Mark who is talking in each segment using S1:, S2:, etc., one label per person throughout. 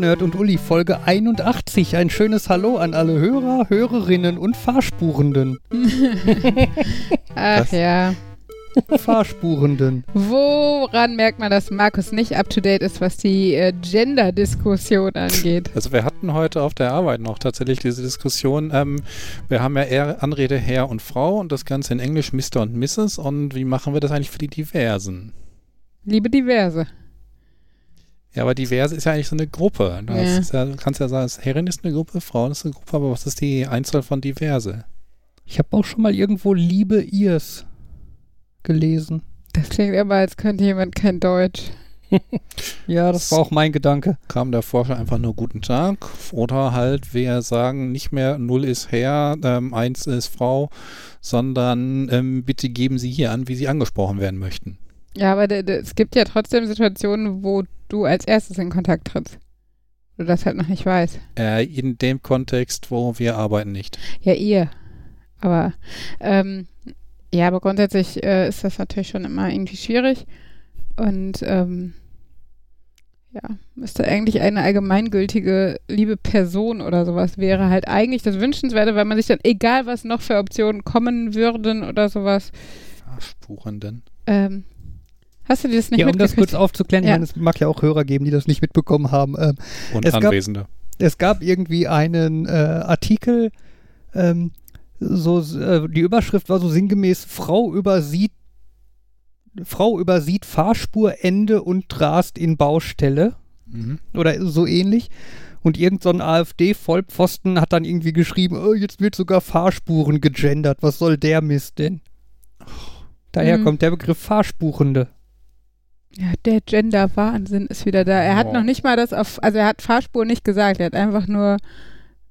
S1: Nerd, und Uli, Folge 81. Ein schönes Hallo an alle Hörer, Hörerinnen und Fahrspurenden.
S2: Ach
S3: Was?
S2: ja.
S1: Fahrspurenden.
S2: Woran merkt man, dass Markus nicht up to date ist, was die äh, Gender-Diskussion angeht?
S3: Also wir hatten heute auf der Arbeit noch tatsächlich diese Diskussion. Ähm, wir haben ja eher Anrede Herr und Frau und das Ganze in Englisch Mr. und Mrs. Und wie machen wir das eigentlich für die Diversen?
S2: Liebe Diverse.
S3: Ja, aber Diverse ist ja eigentlich so eine Gruppe. Das
S2: Ja.
S3: Ist ja, du kannst ja sagen, Herrin ist eine Gruppe, Frauen ist eine Gruppe, aber was ist die Einzahl von Diverse?
S1: Ich habe auch schon mal irgendwo Liebe Irs gelesen.
S2: Das klingt immer, als könnte jemand kein Deutsch.
S1: Ja, das war auch mein Gedanke.
S3: Kam der Forscher einfach nur guten Tag oder halt wir sagen nicht mehr null ist Herr, ähm, eins ist Frau, sondern ähm, bitte geben Sie hier an, wie Sie angesprochen werden möchten.
S2: Ja, aber es gibt ja trotzdem Situationen, wo du als erstes in Kontakt trittst. Du das halt noch nicht weißt.
S3: Äh, in dem Kontext, wo wir arbeiten, nicht.
S2: Ja, ihr. Aber, ähm, ja, aber grundsätzlich äh, ist das natürlich schon immer irgendwie schwierig. Und, ähm, ja, müsste eigentlich eine allgemeingültige liebe Person oder sowas wäre halt eigentlich das Wünschenswerte, weil man sich dann, egal was noch für Optionen kommen würden oder sowas,
S3: Fahrspurenden.
S2: ähm, hast du dir das nicht
S1: Ja, um das kurz aufzuklären, ich
S2: Ja.
S1: meine, es mag ja auch Hörer geben, die das nicht mitbekommen haben. Ähm,
S3: Und
S1: Es gab-
S3: Anwesende.
S1: es gab irgendwie einen äh, Artikel, ähm, so äh, die Überschrift war so sinngemäß: Frau übersieht Frau übersieht Fahrspurende und rast in Baustelle
S3: Mhm.
S1: oder so ähnlich. Und irgend so ein AfD-Vollpfosten hat dann irgendwie geschrieben, oh, jetzt wird sogar Fahrspuren gegendert. Was soll der Mist denn? Daher
S2: Mhm.
S1: kommt der Begriff Fahrspurende.
S2: Ja, der Gender-Wahnsinn ist wieder da. Er hat
S3: Oh.
S2: noch nicht mal das auf, also er hat Fahrspur nicht gesagt, er hat einfach nur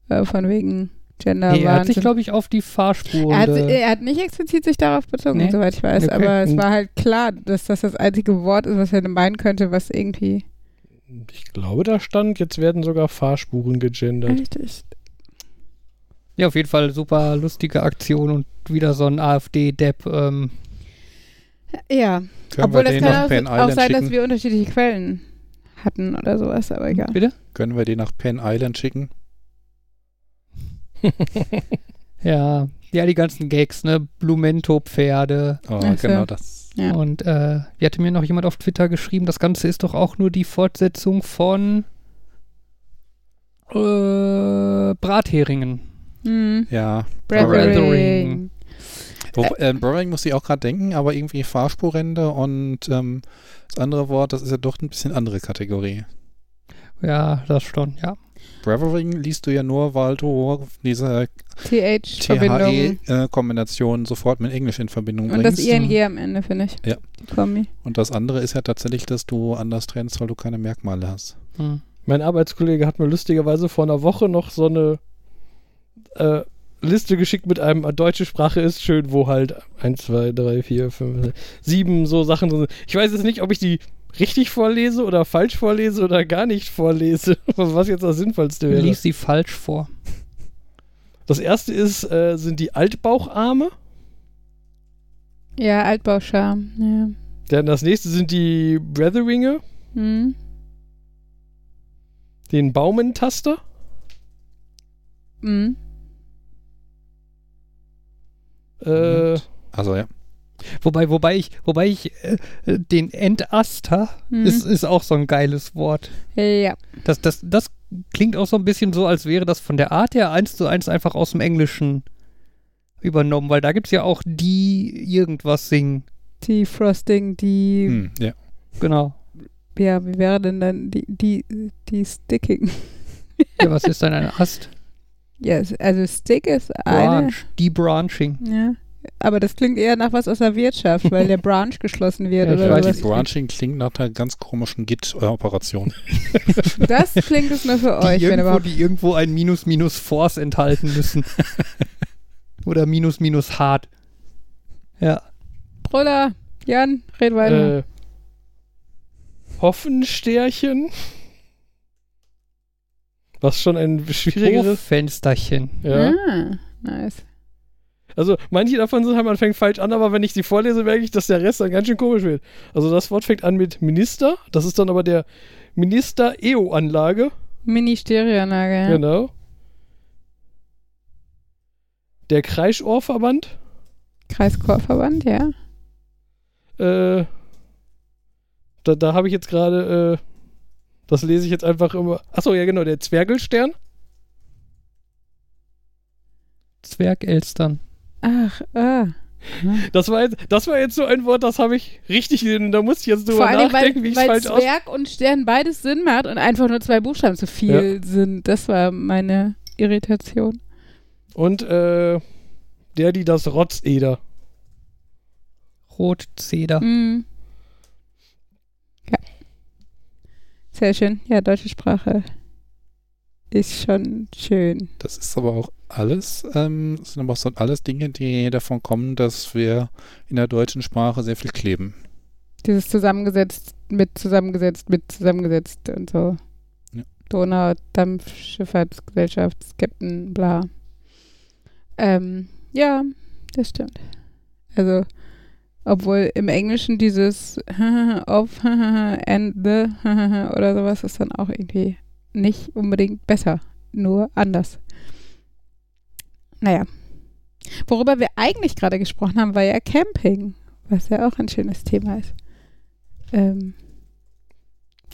S2: äh, von wegen Gender-Wahnsinn.
S1: Nee, er hat sich, glaube ich, auf die
S2: Er hat,
S1: Fahrspurende.
S2: er hat nicht explizit sich darauf bezogen,
S1: Nee?
S2: soweit ich weiß,
S1: Okay.
S2: aber es war halt klar, dass das das einzige Wort ist, was er meinen könnte, was irgendwie
S4: Ich glaube, da stand, jetzt werden sogar Fahrspuren gegendert.
S2: richtig.
S1: Ja, auf jeden Fall super lustige Aktion und wieder so ein AfD-Depp. Ähm,
S2: Ja,
S3: Können
S2: obwohl
S3: wir
S2: das
S3: den
S2: kann
S3: nach
S2: auch,
S3: Penn
S2: auch
S3: Island
S2: sein, dass
S3: schicken?
S2: wir unterschiedliche Quellen hatten oder sowas, aber egal.
S1: bitte?
S3: Können wir den nach Penn Island schicken?
S1: Ja, ja, die ganzen Gags, ne? Blumento-Pferde.
S3: Oh,
S2: Ach so.
S3: genau das.
S2: Ja.
S1: Und äh, wie hatte mir noch jemand auf Twitter geschrieben, das Ganze ist doch auch nur die Fortsetzung von äh, Bratheringen.
S2: Hm.
S3: Ja.
S1: Brothering.
S2: Brothering.
S3: Wo, äh, Browning muss ich auch gerade denken, aber irgendwie Fahrspurrende und ähm, das andere Wort, das ist ja doch ein bisschen andere Kategorie.
S1: Ja, das schon, ja.
S3: Bravering liest du ja nur, weil du diese
S2: TH-Verbindung.
S3: THE-Kombination sofort mit Englisch in Verbindung
S2: Und das
S3: bringst.
S2: ING am Ende, finde ich.
S3: Ja.
S2: Die Kombi.
S3: Und das andere ist ja tatsächlich, dass du anders trennst, weil du keine Merkmale hast.
S1: Hm.
S4: Mein Arbeitskollege hat mir lustigerweise vor einer Woche noch so eine äh, Liste geschickt mit einem äh, deutsche Sprache ist schön, wo halt 1, 2, 3, 4, 5, 7 so Sachen sind. Ich weiß jetzt nicht, ob ich die richtig vorlese oder falsch vorlese oder gar nicht vorlese, was jetzt das Sinnvollste wäre.
S1: Lies sie falsch vor.
S4: Das erste ist, äh, sind die Altbaucharme.
S2: Ja, Altbauscham. Ja.
S4: Dann das nächste sind die Bretheringe,
S2: Hm.
S4: den Baumentaster.
S2: Hm.
S4: Äh,
S3: Also ja.
S1: Wobei, wobei ich, wobei ich äh, den Entaster
S2: Hm.
S1: ist, ist auch so ein geiles Wort.
S2: Ja.
S1: Das, das, das klingt auch so ein bisschen so, als wäre das von der Art her eins zu eins einfach aus dem Englischen übernommen, weil da gibt es ja auch die irgendwas singen.
S2: Die Frosting, die,
S3: Hm, ja.
S1: Genau.
S2: ja, wie wäre denn dann die, die, die Sticking?
S1: Ja, was ist denn ein Ast?
S2: Ja, es- also Stick ist eine.
S1: Branch. Debranching.
S2: Ja. Aber das klingt eher nach was aus der Wirtschaft, weil der Branch geschlossen wird
S1: Ja, ich
S2: oder
S1: weiß
S2: was.
S3: Branching klingt nach einer ganz komischen Git-Operation.
S2: Das klingt es nur für
S1: Die
S2: euch, wenn
S1: irgendwo,
S2: überhaupt.
S1: die irgendwo ein Minus Minus Force enthalten müssen. Oder Minus Minus Hard. Ja.
S2: Brüller, Jan, red weiter.
S4: äh, Hoffenstärchen. Was schon ein schwierigeres.
S1: Hoffensterchen.
S4: Ja.
S2: Ah, nice.
S4: Also manche davon sind, man fängt falsch an, aber wenn ich sie vorlese, merke ich, dass der Rest dann ganz schön komisch wird. Also das Wort fängt an mit Minister, das ist dann aber der Minister-EO-Anlage.
S2: Mini-Stereoanlage, ja.
S4: Genau. Der Kreisohrverband.
S2: Kreischorverband, ja.
S4: Äh, da da habe ich jetzt gerade, äh, das lese ich jetzt einfach immer. Achso, ja genau, der Zwergelstern.
S1: Zwergelstern.
S2: Ach, ah.
S4: Das war, jetzt, das war jetzt so ein Wort, das habe ich richtig, da musste ich jetzt drüber
S2: Vor allem,
S4: nachdenken,
S2: weil,
S4: wie ich es falsch aus...
S2: Zwerg und Stern beides Sinn macht und einfach nur zwei Buchstaben zu viel sind. Das war meine Irritation.
S4: Und äh, der, die das Rotzeder.
S1: Rotzeder.
S2: Mhm. Sehr schön. Ja, deutsche Sprache ist schon schön.
S3: Das ist aber auch alles, ähm, das sind aber auch so alles Dinge, die davon kommen, dass wir in der deutschen Sprache sehr viel kleben.
S2: Dieses zusammengesetzt, mit zusammengesetzt, mit zusammengesetzt und so.
S3: Ja.
S2: Donau, Dampfschifffahrtsgesellschaft, Captain, bla. Ähm, ja, das stimmt. Also, obwohl im Englischen dieses of and the oder sowas ist dann auch irgendwie nicht unbedingt besser, nur anders. Naja. Worüber wir eigentlich gerade gesprochen haben, war ja Camping, was ja auch ein schönes Thema ist. Ähm,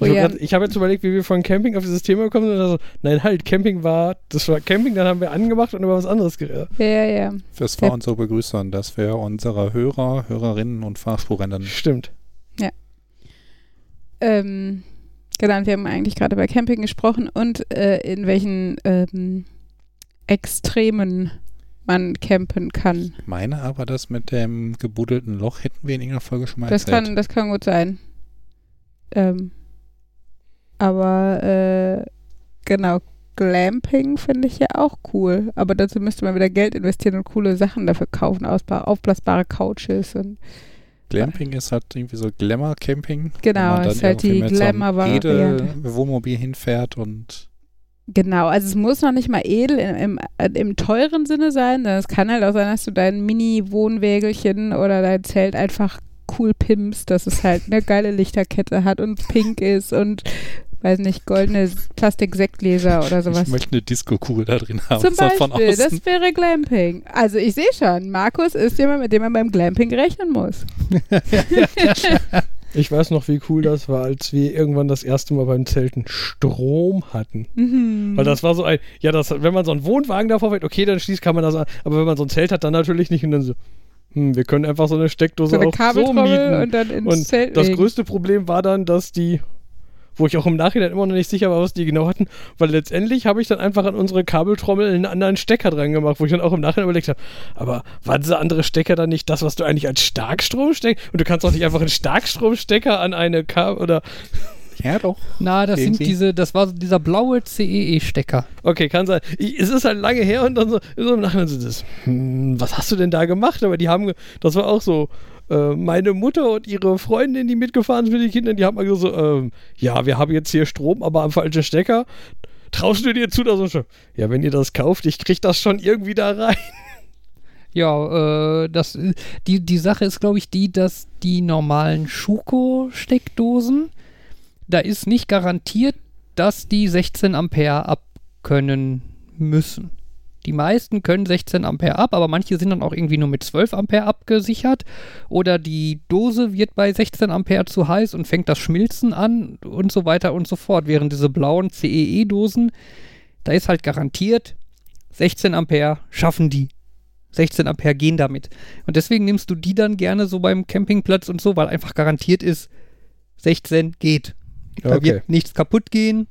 S4: Ich habe
S2: ja-
S4: ich habe jetzt überlegt, wie wir von Camping auf dieses Thema gekommen sind. Also, nein, halt, Camping war, das war Camping, dann haben wir angemacht und über was anderes geredet.
S2: ja, ja, ja.
S3: Das war
S2: Ja.
S3: unsere Begrüßung, dass wir unsere Hörer, Hörerinnen und Fahrspurrennen
S4: Stimmt.
S2: Ähm, genau, und wir haben eigentlich gerade über Camping gesprochen und äh, in welchen ähm, Extremen man campen kann.
S3: meine aber, das mit dem gebuddelten Loch hätten wir in irgendeiner Folge schon mal
S2: Das
S3: erzählt.
S2: kann, das kann gut sein. Ähm, aber äh, genau, Glamping finde ich ja auch cool. Aber dazu müsste man wieder Geld investieren und coole Sachen dafür kaufen, aufblasbare Couches und
S3: Glamping ist halt irgendwie so Glamour-Camping.
S2: Genau, ist halt die
S3: mit so
S2: Glamour-Variante.
S3: Edel-Wohnmobil hinfährt und
S2: Genau, also es muss noch nicht mal edel im, im, äh, im teuren Sinne sein, sondern es kann halt auch sein, dass du dein Mini-Wohnwägelchen oder dein Zelt einfach cool pimpst, dass es halt eine geile Lichterkette hat und pink ist und, weiß nicht, goldene Plastik-Sektgläser oder sowas.
S3: ich möchte eine Disco-Kugel da drin haben.
S2: Zum Beispiel,
S3: außen.
S2: das wäre Glamping. Also ich sehe schon, Markus ist jemand, mit dem man beim Glamping rechnen muss.
S4: Ich weiß noch, wie cool das war, als wir irgendwann das erste Mal beim Zelten Strom hatten.
S2: Mhm.
S4: Weil das war so ein, ja, das, wenn man so einen Wohnwagen davor fährt, okay, dann schließt kann man das an. Aber wenn man so ein Zelt hat, dann natürlich nicht. Und dann so, hm, wir können einfach so eine Steckdose
S2: so eine
S4: auch so
S2: Kabeltrommel
S4: mieten.
S2: und dann ins
S4: Und
S2: Zelt
S4: das größte Problem war dann, dass die, wo ich auch im Nachhinein immer noch nicht sicher war, was die genau hatten, weil letztendlich habe ich dann einfach an unsere Kabeltrommel einen anderen Stecker dran gemacht, wo ich dann auch im Nachhinein überlegt habe, aber war dieser andere Stecker dann nicht das, was du eigentlich als Starkstrom steckst? Und du kannst doch nicht einfach einen Starkstromstecker an eine Kabel oder,
S3: Ja, doch.
S1: Na, das
S3: Irgendwie.
S1: sind diese, das war so dieser blaue CEE-Stecker.
S4: okay, kann sein. Ich, es ist halt lange her und dann so, so im Nachhinein so das, hm, was hast du denn da gemacht? Aber die haben, das war auch so, äh, meine Mutter und ihre Freundin, die mitgefahren sind mit den Kindern, die haben mal so, ähm, ja, wir haben jetzt hier Strom, aber am falschen Stecker. Traust du dir zu, dass so, ja, wenn ihr das kauft, ich krieg das schon irgendwie da rein.
S1: Ja, äh, das, die, die Sache ist, glaube ich, die, dass die normalen Schuko-Steckdosen, da ist nicht garantiert, dass die 16 Ampere abkönnen müssen. Die meisten können 16 Ampere ab, aber manche sind dann auch irgendwie nur mit 12 Ampere abgesichert. Oder die Dose wird bei 16 Ampere zu heiß und fängt das Schmilzen an und so weiter und so fort. Während diese blauen CEE-Dosen, da ist halt garantiert, 16 Ampere schaffen die. 16 Ampere gehen damit. Und deswegen nimmst du die dann gerne so beim Campingplatz und so, weil einfach garantiert ist, 16 geht. Da wird nichts kaputt gehen.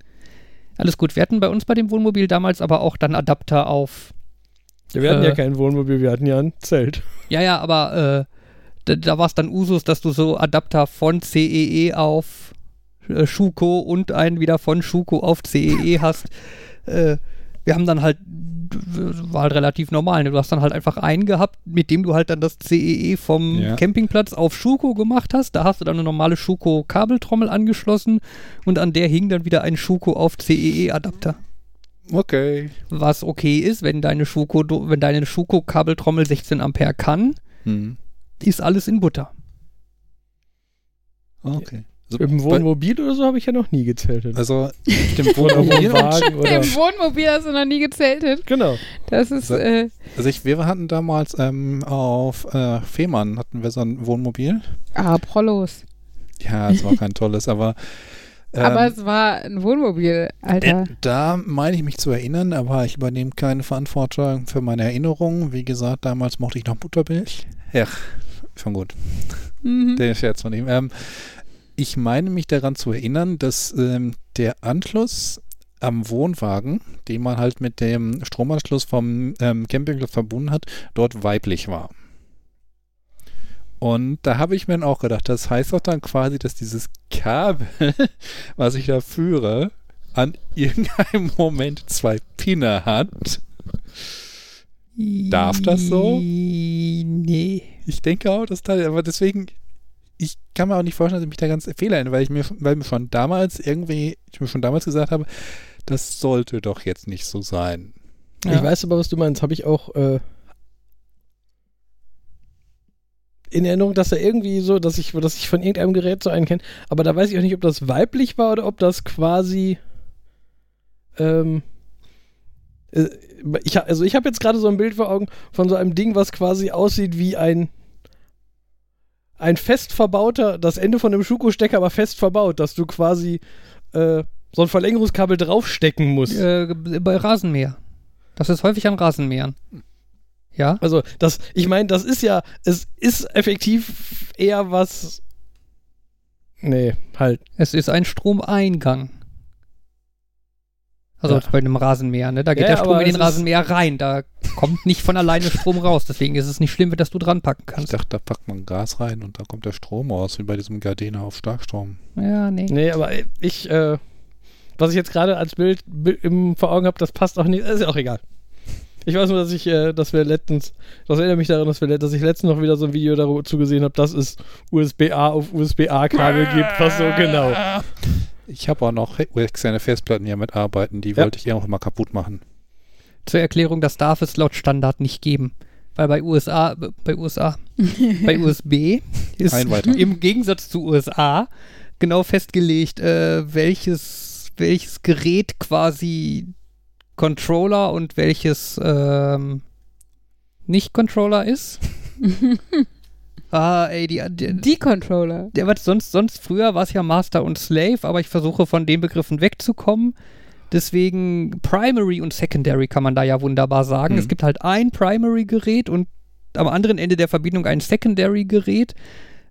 S1: Alles gut. Wir hatten bei uns bei dem Wohnmobil damals aber auch dann Adapter auf.
S4: Ja, wir hatten
S1: Äh.
S4: ja kein Wohnmobil, wir hatten ja ein Zelt.
S1: Ja, ja, aber äh, da, da war es dann Usus, dass du so Adapter von CEE auf äh, Schuko und einen wieder von Schuko auf CEE hast. Äh, wir haben dann halt, war halt relativ normal. Ne? Du hast dann halt einfach einen gehabt, mit dem du halt dann das CEE vom
S3: Ja.
S1: Campingplatz auf Schuko gemacht hast. Da hast du dann eine normale Schuko-Kabeltrommel angeschlossen und an der hing dann wieder ein Schuko auf CEE-Adapter.
S3: Okay.
S1: Was okay ist, wenn deine Schuko, wenn deine Schuko-Kabeltrommel 16 Ampere kann,
S3: Hm.
S1: ist alles in Butter.
S3: Okay. Also,
S4: Im
S3: bei-
S4: Wohnmobil oder so habe ich ja noch nie gezeltet.
S3: also auf dem Wohnmobil.
S4: Oder.
S2: Im Wohnmobil hast du noch nie gezeltet.
S4: Genau.
S2: Das ist,
S3: So.
S2: äh,
S3: Also ich, wir hatten damals ähm, auf äh, Fehmarn hatten wir so ein Wohnmobil.
S2: ah, Prollos.
S3: Ja, es war kein tolles, aber ähm,
S2: Aber es war ein Wohnmobil, Alter.
S3: äh, da meine ich mich zu erinnern, aber ich übernehme keine Verantwortung für meine Erinnerungen. Wie gesagt, damals mochte ich noch Buttermilch. Ja, schon gut.
S2: Mhm.
S3: Der Scherz von ihm. Ähm, ich meine mich daran zu erinnern, dass ähm, der Anschluss am Wohnwagen, den man halt mit dem Stromanschluss vom ähm, Campingplatz verbunden hat, dort weiblich war. Und da habe ich mir dann auch gedacht, das heißt doch dann quasi, dass dieses Kabel, was ich da führe, an irgendeinem Moment zwei Pinne hat. Darf das so?
S1: Nee.
S3: Ich denke auch, das Teil, aber deswegen, ich kann mir auch nicht vorstellen, dass ich mich da ganz fehler erinnere, weil ich mir, weil mir schon damals irgendwie, ich mir schon damals gesagt habe, das sollte doch jetzt nicht so sein.
S1: Ja.
S4: Ich weiß aber, was du meinst. Habe ich auch äh, in Erinnerung, dass er irgendwie so, dass ich, dass ich von irgendeinem Gerät so einen kenne. Aber da weiß ich auch nicht, ob das weiblich war oder ob das quasi. Ähm, äh, ich, also ich habe jetzt gerade so ein Bild vor Augen von so einem Ding, was quasi aussieht wie ein ein fest verbauter, das Ende von einem Schuko-Stecker aber fest verbaut, dass du quasi äh, so ein Verlängerungskabel draufstecken musst.
S1: Äh, bei Rasenmäher. Das ist häufig an Rasenmähern. Ja?
S4: Also, das, ich meine, das ist ja, es ist effektiv eher was. Nee, halt.
S1: Es ist ein Stromeingang. Also
S4: Ja.
S1: bei einem Rasenmäher, ne? Da geht
S4: Ja,
S1: der Strom in den Rasenmäher rein. Da kommt nicht von alleine Strom raus. Deswegen ist es nicht schlimm, dass du dran packen
S3: Ich
S1: kannst.
S3: dachte, da packt man Gas rein und da kommt der Strom raus, wie bei diesem Gardena auf Starkstrom.
S1: Ja, nee.
S4: Nee, aber ich, äh, was ich jetzt gerade als Bild, im, vor Augen habe, das passt auch nicht. Ist ja auch egal. Ich weiß nur, dass ich, äh, dass wir letztens, das erinnert mich daran, dass, wir, dass ich letztens noch wieder so ein Video dazu gesehen habe, dass es USB-A auf USB-A-Kabel gibt, was so genau.
S3: Ich habe auch noch externe Festplatten hier mitarbeiten, die
S4: Ja.
S3: wollte ich auch mal kaputt machen.
S1: Zur Erklärung, das darf es laut Standard nicht geben. Weil bei USA, bei USA, bei USB ist im Gegensatz zu USA genau festgelegt, äh, welches, welches Gerät quasi Controller und welches ähm, nicht Controller ist. ah, ey, die, die,
S2: Die Controller.
S1: der, was sonst, sonst früher war es ja Master und Slave, aber ich versuche von den Begriffen wegzukommen. Deswegen Primary und Secondary kann man da ja wunderbar sagen.
S3: Mhm.
S1: Es gibt halt ein Primary-Gerät und am anderen Ende der Verbindung ein Secondary-Gerät.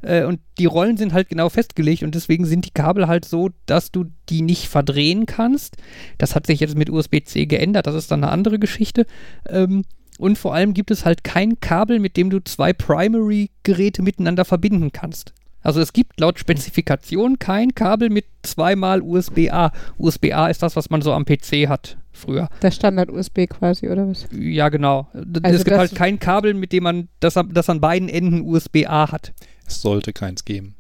S1: Äh, und die Rollen sind halt genau festgelegt und deswegen sind die Kabel halt so, dass du die nicht verdrehen kannst. Das hat sich jetzt mit USB-C geändert, das ist dann eine andere Geschichte. Ähm, und vor allem gibt es halt kein Kabel, mit dem du zwei Primary-Geräte miteinander verbinden kannst. Also es gibt laut Spezifikation kein Kabel mit zweimal USB-A. USB-A ist das, was man so am PC hat früher.
S2: Der Standard-USB quasi, oder was?
S1: Ja, genau.
S2: Also
S1: es gibt
S2: das-
S1: halt kein Kabel, mit dem man das, das an beiden Enden USB-A hat.
S3: Es sollte keins geben.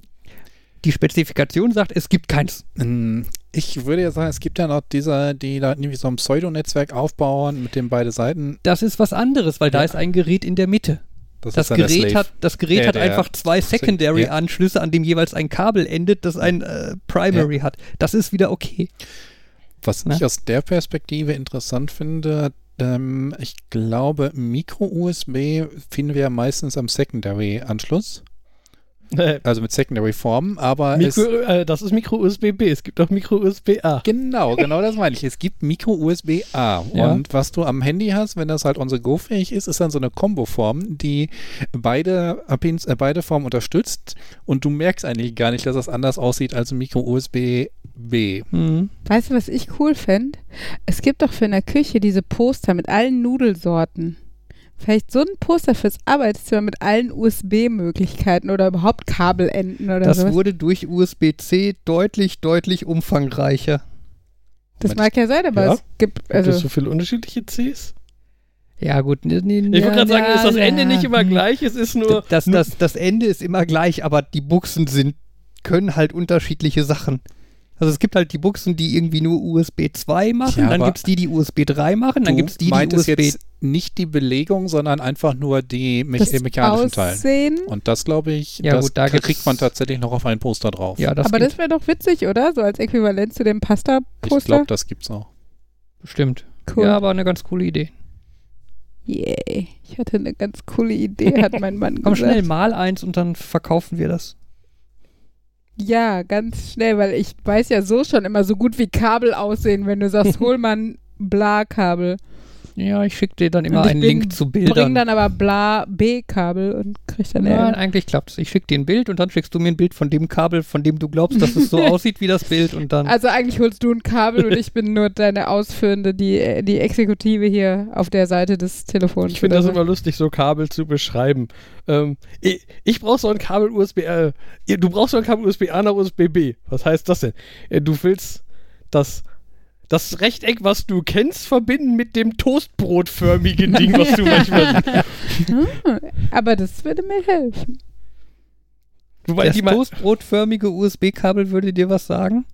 S1: Die Spezifikation sagt, es gibt keins.
S3: Ähm, Ich würde ja sagen, es gibt ja noch diese, die da irgendwie so ein Pseudonetzwerk aufbauen, mit dem beide Seiten.
S1: Das ist was anderes, weil da
S3: Ja.
S1: ist ein Gerät in der Mitte. Das
S3: der
S1: Gerät, hat, das Gerät
S3: Äh,
S1: hat einfach zwei Secondary-Anschlüsse, an dem jeweils ein Kabel endet, das ein äh, Primary hat. Das ist wieder okay.
S3: Was
S1: Ne?
S3: ich aus der Perspektive interessant finde, ähm, ich glaube, Micro-USB finden wir ja meistens am Secondary-Anschluss, also mit Secondary-Formen, aber
S4: Mikro,
S3: es,
S4: äh, das ist Micro-USB-B, es gibt auch Micro-USB-A.
S3: Genau, genau das meine ich. Es gibt Micro-USB-A.
S1: Ja.
S3: Und was du am Handy hast, wenn das halt unsere Go-fähig ist, ist dann so eine Komboform, die beide, Pins, äh, beide Formen unterstützt. Und du merkst eigentlich gar nicht, dass das anders aussieht als ein Micro-USB-B.
S1: Mhm.
S2: Weißt du, was ich cool fände? Es gibt doch für in der Küche diese Poster mit allen Nudelsorten. Vielleicht so ein Poster fürs Arbeitszimmer mit allen USB-Möglichkeiten oder überhaupt Kabelenden oder
S1: Das
S2: sowas.
S1: wurde durch USB-C deutlich, deutlich umfangreicher.
S2: Das mag ja sein, aber
S4: Ja.
S2: es gibt,
S4: Gibt es
S2: also
S4: so viele unterschiedliche Cs?
S1: Ja, gut. Nee, nee,
S4: Ich wollte gerade sagen, ist das Ende nicht immer gleich? Es ist nur.
S1: Das, das, das Ende ist immer gleich, aber die Buchsen sind, können halt unterschiedliche Sachen. Also es gibt halt die Buchsen, die irgendwie nur USB 2 machen,
S3: Ja,
S1: dann gibt es die, die USB 3 machen, dann gibt es die, die USB
S3: jetzt nicht die Belegung, sondern einfach nur die me
S2: Das
S3: mechanischen Teile. Und das glaube ich,
S1: Ja,
S3: das
S1: gut, da
S3: kriegt man tatsächlich noch auf ein Poster drauf.
S1: Ja, das
S2: aber
S1: gibt
S2: das wäre doch witzig, oder? So als Äquivalent zu dem
S3: ich
S2: Pasta-Poster.
S3: glaube, das gibt's auch.
S1: bestimmt.
S2: Cool.
S1: Ja, aber eine ganz coole Idee.
S2: Yay. Ich hatte eine ganz coole Idee, hat mein Mann
S1: Komm
S2: gesagt.
S1: schnell, mal eins und dann verkaufen wir das.
S2: Ja, ganz schnell, weil ich weiß ja so schon immer so gut wie Kabel aussehen, wenn du sagst, hol mal ein Bla-Kabel.
S1: Ja, ich schicke dir dann immer einen
S2: bin-
S1: Link zu
S2: Bring
S1: Bildern.
S2: dann aber Bla-B-Kabel und krieg dann
S1: Nein,
S2: Ärger.
S1: eigentlich klappt's. Ich schicke dir ein Bild und dann schickst du mir ein Bild von dem Kabel, von dem du glaubst, dass es so aussieht wie das Bild und dann.
S2: Also eigentlich holst du ein Kabel und ich bin nur deine Ausführende, die, die Exekutive hier auf der Seite des Telefons.
S4: Ich finde das
S2: so.
S4: immer lustig, so Kabel zu beschreiben. Ähm, ich ich brauche so ein Kabel USB, äh, du brauchst so ein Kabel USB-A nach USB-B. Was heißt das denn? Äh, du willst das, das Rechteck, was du kennst, verbinden mit dem Toastbrotförmigen Ding, was du manchmal
S2: Hm, aber das würde mir helfen.
S4: Wobei
S1: das toastbrotförmige USB-Kabel würde dir was sagen?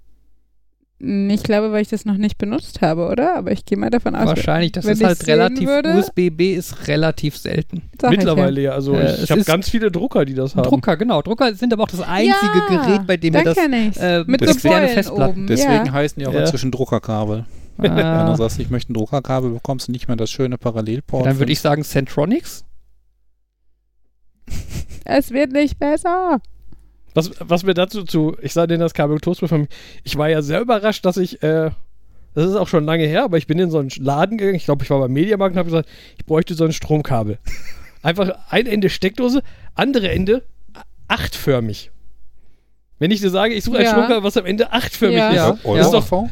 S2: Ich glaube, weil ich das noch nicht benutzt habe, oder? Aber ich gehe mal davon aus.
S1: Wahrscheinlich. Das
S2: wenn
S1: ist halt relativ.
S2: würde-
S1: USB-B ist relativ selten.
S2: Sag ich
S4: mittlerweile ja. Also
S1: Äh,
S4: ich, habe ganz viele Drucker, die das haben.
S1: Drucker, genau. Drucker sind aber auch das einzige
S2: ja,
S1: Gerät, bei dem wir das. äh,
S2: mit so
S3: externe
S2: Beulen
S1: Festplatten.
S2: oben.
S3: Deswegen
S2: ja.
S3: heißen die auch
S4: Ja.
S3: inzwischen Druckerkabel. Wenn du
S1: Ah,
S3: sagst, ich möchte ein Druckerkabel, bekommst du nicht mehr das schöne Parallelport.
S1: dann würde ich sagen Centronics.
S2: Es wird nicht besser.
S4: Was, was mir dazu zu, ich sah denen das Kabel Toastbrot Ich war ja sehr überrascht, dass ich, äh, das ist auch schon lange her, aber ich bin in so einen Laden gegangen, ich glaube, ich war beim Mediamarkt und habe gesagt, ich bräuchte so ein Stromkabel. Einfach ein Ende Steckdose, andere Ende achtförmig. Wenn ich dir sage, ich suche ein
S2: Ja.
S4: Stromkabel, was am Ende achtförmig
S2: Ja.
S4: ist.
S1: Ja. Ja.
S3: AV?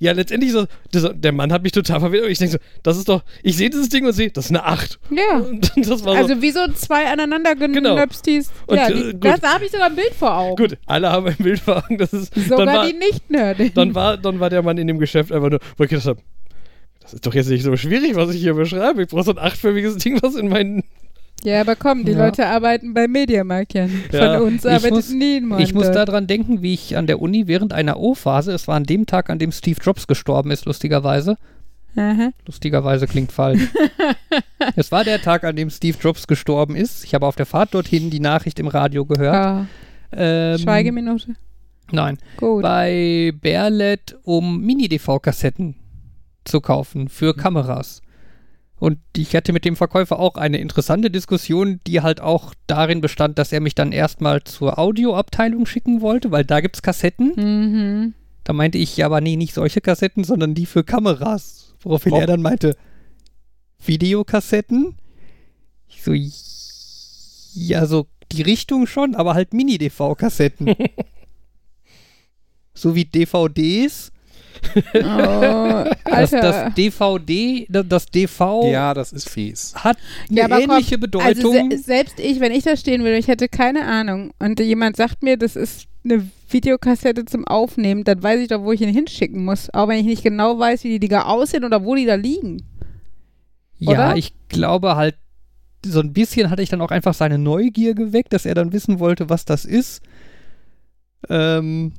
S4: Ja, letztendlich so, dieser, der Mann hat mich total verwirrt. Ich denke so, das ist doch, ich sehe dieses Ding und sehe, das ist eine 8.
S2: Ja.
S4: Das so,
S2: Also wie so zwei aneinander
S4: Genau.
S2: genöpstis.
S4: Und,
S2: ja,
S4: äh,
S2: die, das, da habe ich sogar ein Bild vor Augen.
S4: gut, alle haben ein Bild vor Augen, das ist, dann
S2: Sogar
S4: war,
S2: die Nicht-Nerdin.
S4: dann war, dann war der Mann in dem Geschäft einfach nur, wo ich gedacht habe, das ist doch jetzt nicht so schwierig, was ich hier beschreibe. Ich brauche so ein achtförmiges Ding, was in meinen.
S2: Ja, aber komm, die
S1: Ja.
S2: Leute arbeiten beim Mediamarkt, Jan. Von
S4: Ja,
S2: uns
S1: ich
S2: arbeitet
S1: muss-
S2: niemand.
S1: Ich muss daran denken, wie ich an der Uni während einer O-Phase, es war an dem Tag, an dem Steve Jobs gestorben ist, lustigerweise.
S2: Aha.
S1: Lustigerweise klingt falsch. es war der Tag, an dem Steve Jobs gestorben ist. Ich habe auf der Fahrt dorthin die Nachricht im Radio gehört.
S2: Ah,
S1: Ähm,
S2: Schweigeminute.
S1: Nein.
S2: Gut.
S1: Bei Berlet, um Mini-DV-Kassetten zu kaufen für Kameras. Und ich hatte mit dem Verkäufer auch eine interessante Diskussion, die halt auch darin bestand, dass er mich dann erstmal zur Audioabteilung schicken wollte, weil da gibt's Kassetten.
S2: Mhm.
S1: Da meinte ich, ja, aber nee, nicht solche Kassetten, sondern die für Kameras. Woraufhin
S3: Oh.
S1: er dann meinte, Videokassetten? Ich so, ja, so die Richtung schon, aber halt Mini-DV-Kassetten. so wie DVDs.
S2: Oh,
S1: Das,
S2: Alter.
S1: das DVD, da- das DV
S3: Ja, das ist fies.
S1: hat eine
S2: Ja, aber komm,
S1: ähnliche
S2: also
S1: Bedeutung.
S2: se selbst ich, wenn ich da stehen würde, ich hätte keine Ahnung und jemand sagt mir, das ist eine Videokassette zum Aufnehmen, dann weiß ich doch, wo ich ihn hinschicken muss. Auch wenn ich nicht genau weiß, wie die Dinger aussehen oder wo die da liegen.
S1: ja,
S2: oder?
S1: ich glaube halt, so ein bisschen hatte ich dann auch einfach seine Neugier geweckt, dass er dann wissen wollte, was das ist. Ähm,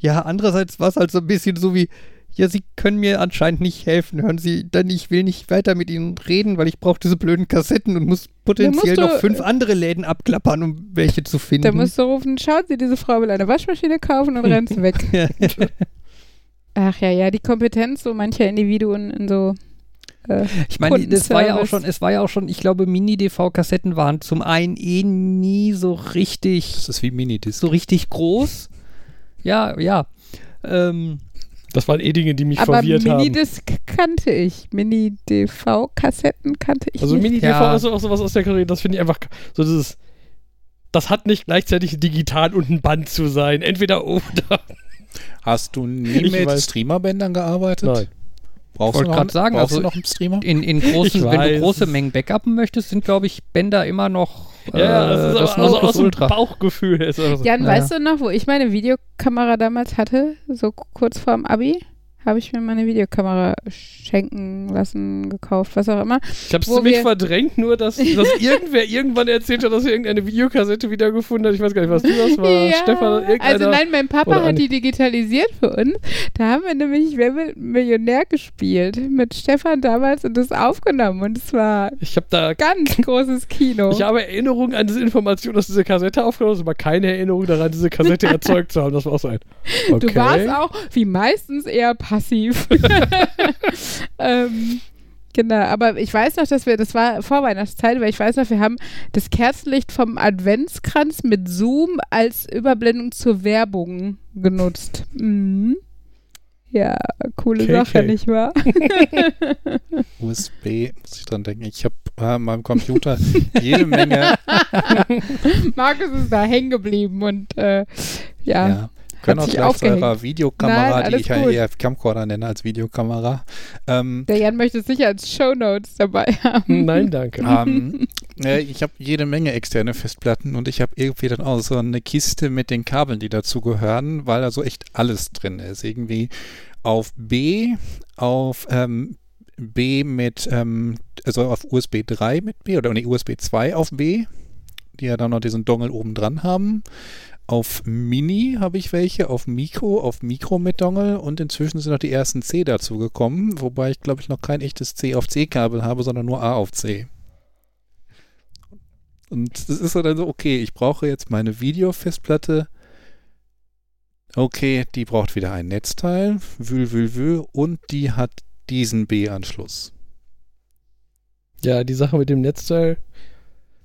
S1: ja, andererseits war es halt so ein bisschen so wie, ja, Sie können mir anscheinend nicht helfen. Hören Sie, dann ich will nicht weiter mit Ihnen reden, weil ich brauche diese blöden Kassetten und muss potenziell noch fünf andere Läden abklappern, um welche zu finden.
S2: Da musst du rufen, schaut Sie, diese Frau will eine Waschmaschine kaufen und rennt weg. Ach ja, ja, die Kompetenz so mancher Individuen in so äh,
S1: Ich meine, das war ja auch schon, es war ja auch schon, ich glaube, Mini-DV-Kassetten waren zum einen eh nie so richtig,
S3: Das ist wie Minidisc.
S1: so richtig groß. Ja, ja. Ähm,
S4: Das waren eh Dinge, die mich
S2: Aber
S4: verwirrt haben.
S2: Minidisc kannte ich. Mini-DV-Kassetten kannte ich
S4: Also
S2: nicht.
S4: Mini-DV
S1: Ja.
S4: ist auch sowas aus der Kategorie, das finde ich einfach so dieses. Das hat nicht gleichzeitig digital und ein Band zu sein. Entweder oder.
S3: Hast du nie
S4: Ich
S3: mit
S4: weiß.
S3: Streamerbändern gearbeitet?
S4: Nein.
S3: Brauchst
S1: Wollte
S3: du noch, einen-
S1: sagen,
S3: brauchst
S1: also
S3: du noch einen Streamer?
S1: in, in großen, wenn du große Mengen backuppen möchtest, sind, glaube ich, Bänder immer noch
S4: Ja, das ist
S1: das
S4: aber also aus dem
S1: Ultra.
S4: Bauchgefühl. Ist also
S2: Jan,
S1: Ja.
S2: weißt du noch, wo ich meine Videokamera damals hatte? So kurz vorm Abi? Habe ich mir meine Videokamera schenken lassen, gekauft, was auch immer.
S4: Ich habe es ziemlich
S2: wir-
S4: verdrängt, nur dass, dass irgendwer irgendwann erzählt hat, dass er irgendeine Videokassette wiedergefunden hat. Ich weiß gar nicht, was du das war.
S2: Ja,
S4: Stefan,
S2: also nein, mein Papa hat die digitalisiert für uns. Da haben wir nämlich Wer wird Millionär gespielt mit Stefan damals und das aufgenommen und es war
S4: ich habe da
S2: ganz großes Kino.
S4: Ich habe Erinnerungen an diese Information, dass diese Kassette aufgenommen ist, aber keine Erinnerung daran, diese Kassette erzeugt zu haben. Das war auch so ein. Okay.
S2: Du warst auch wie meistens eher passiv. ähm, genau, aber ich weiß noch, dass wir, das war Vorweihnachtszeit, weil ich weiß noch, wir haben das Kerzenlicht vom Adventskranz mit Zoom als Überblendung zur Werbung genutzt. Mhm. Ja, coole
S4: KK.
S2: Sache, nicht wahr?
S3: USB, muss ich dran denken. Ich habe äh, an meinem Computer jede Menge.
S2: Markus ist da hängen geblieben und äh, ja.
S3: ja. Können auch gleich zu eurer Videokamera,
S2: Nein,
S3: die ich ja
S2: gut.
S3: eher Camcorder nenne als Videokamera. Ähm,
S2: Der Jan möchte es sicher als Shownotes dabei haben.
S4: Nein, danke.
S3: ähm, äh, ich habe jede Menge externe Festplatten und ich habe irgendwie dann auch so eine Kiste mit den Kabeln, die dazu gehören, weil da so echt alles drin ist. Irgendwie auf B, auf ähm, B mit, ähm, also auf USB 3 mit B oder nee, USB 2 auf B, die ja dann noch diesen Dongle oben dran haben. Auf Mini habe ich welche, auf Mikro, auf Mikro mit Dongle und inzwischen sind noch die ersten C dazu gekommen, wobei ich glaube ich noch kein echtes C auf C-Kabel habe, sondern nur A auf C. Und das ist dann so, okay, ich brauche jetzt meine Videofestplatte. Okay, die braucht wieder ein Netzteil, wühl, wühl, wühl, und die hat diesen B-Anschluss.
S4: Ja, die Sache mit dem Netzteil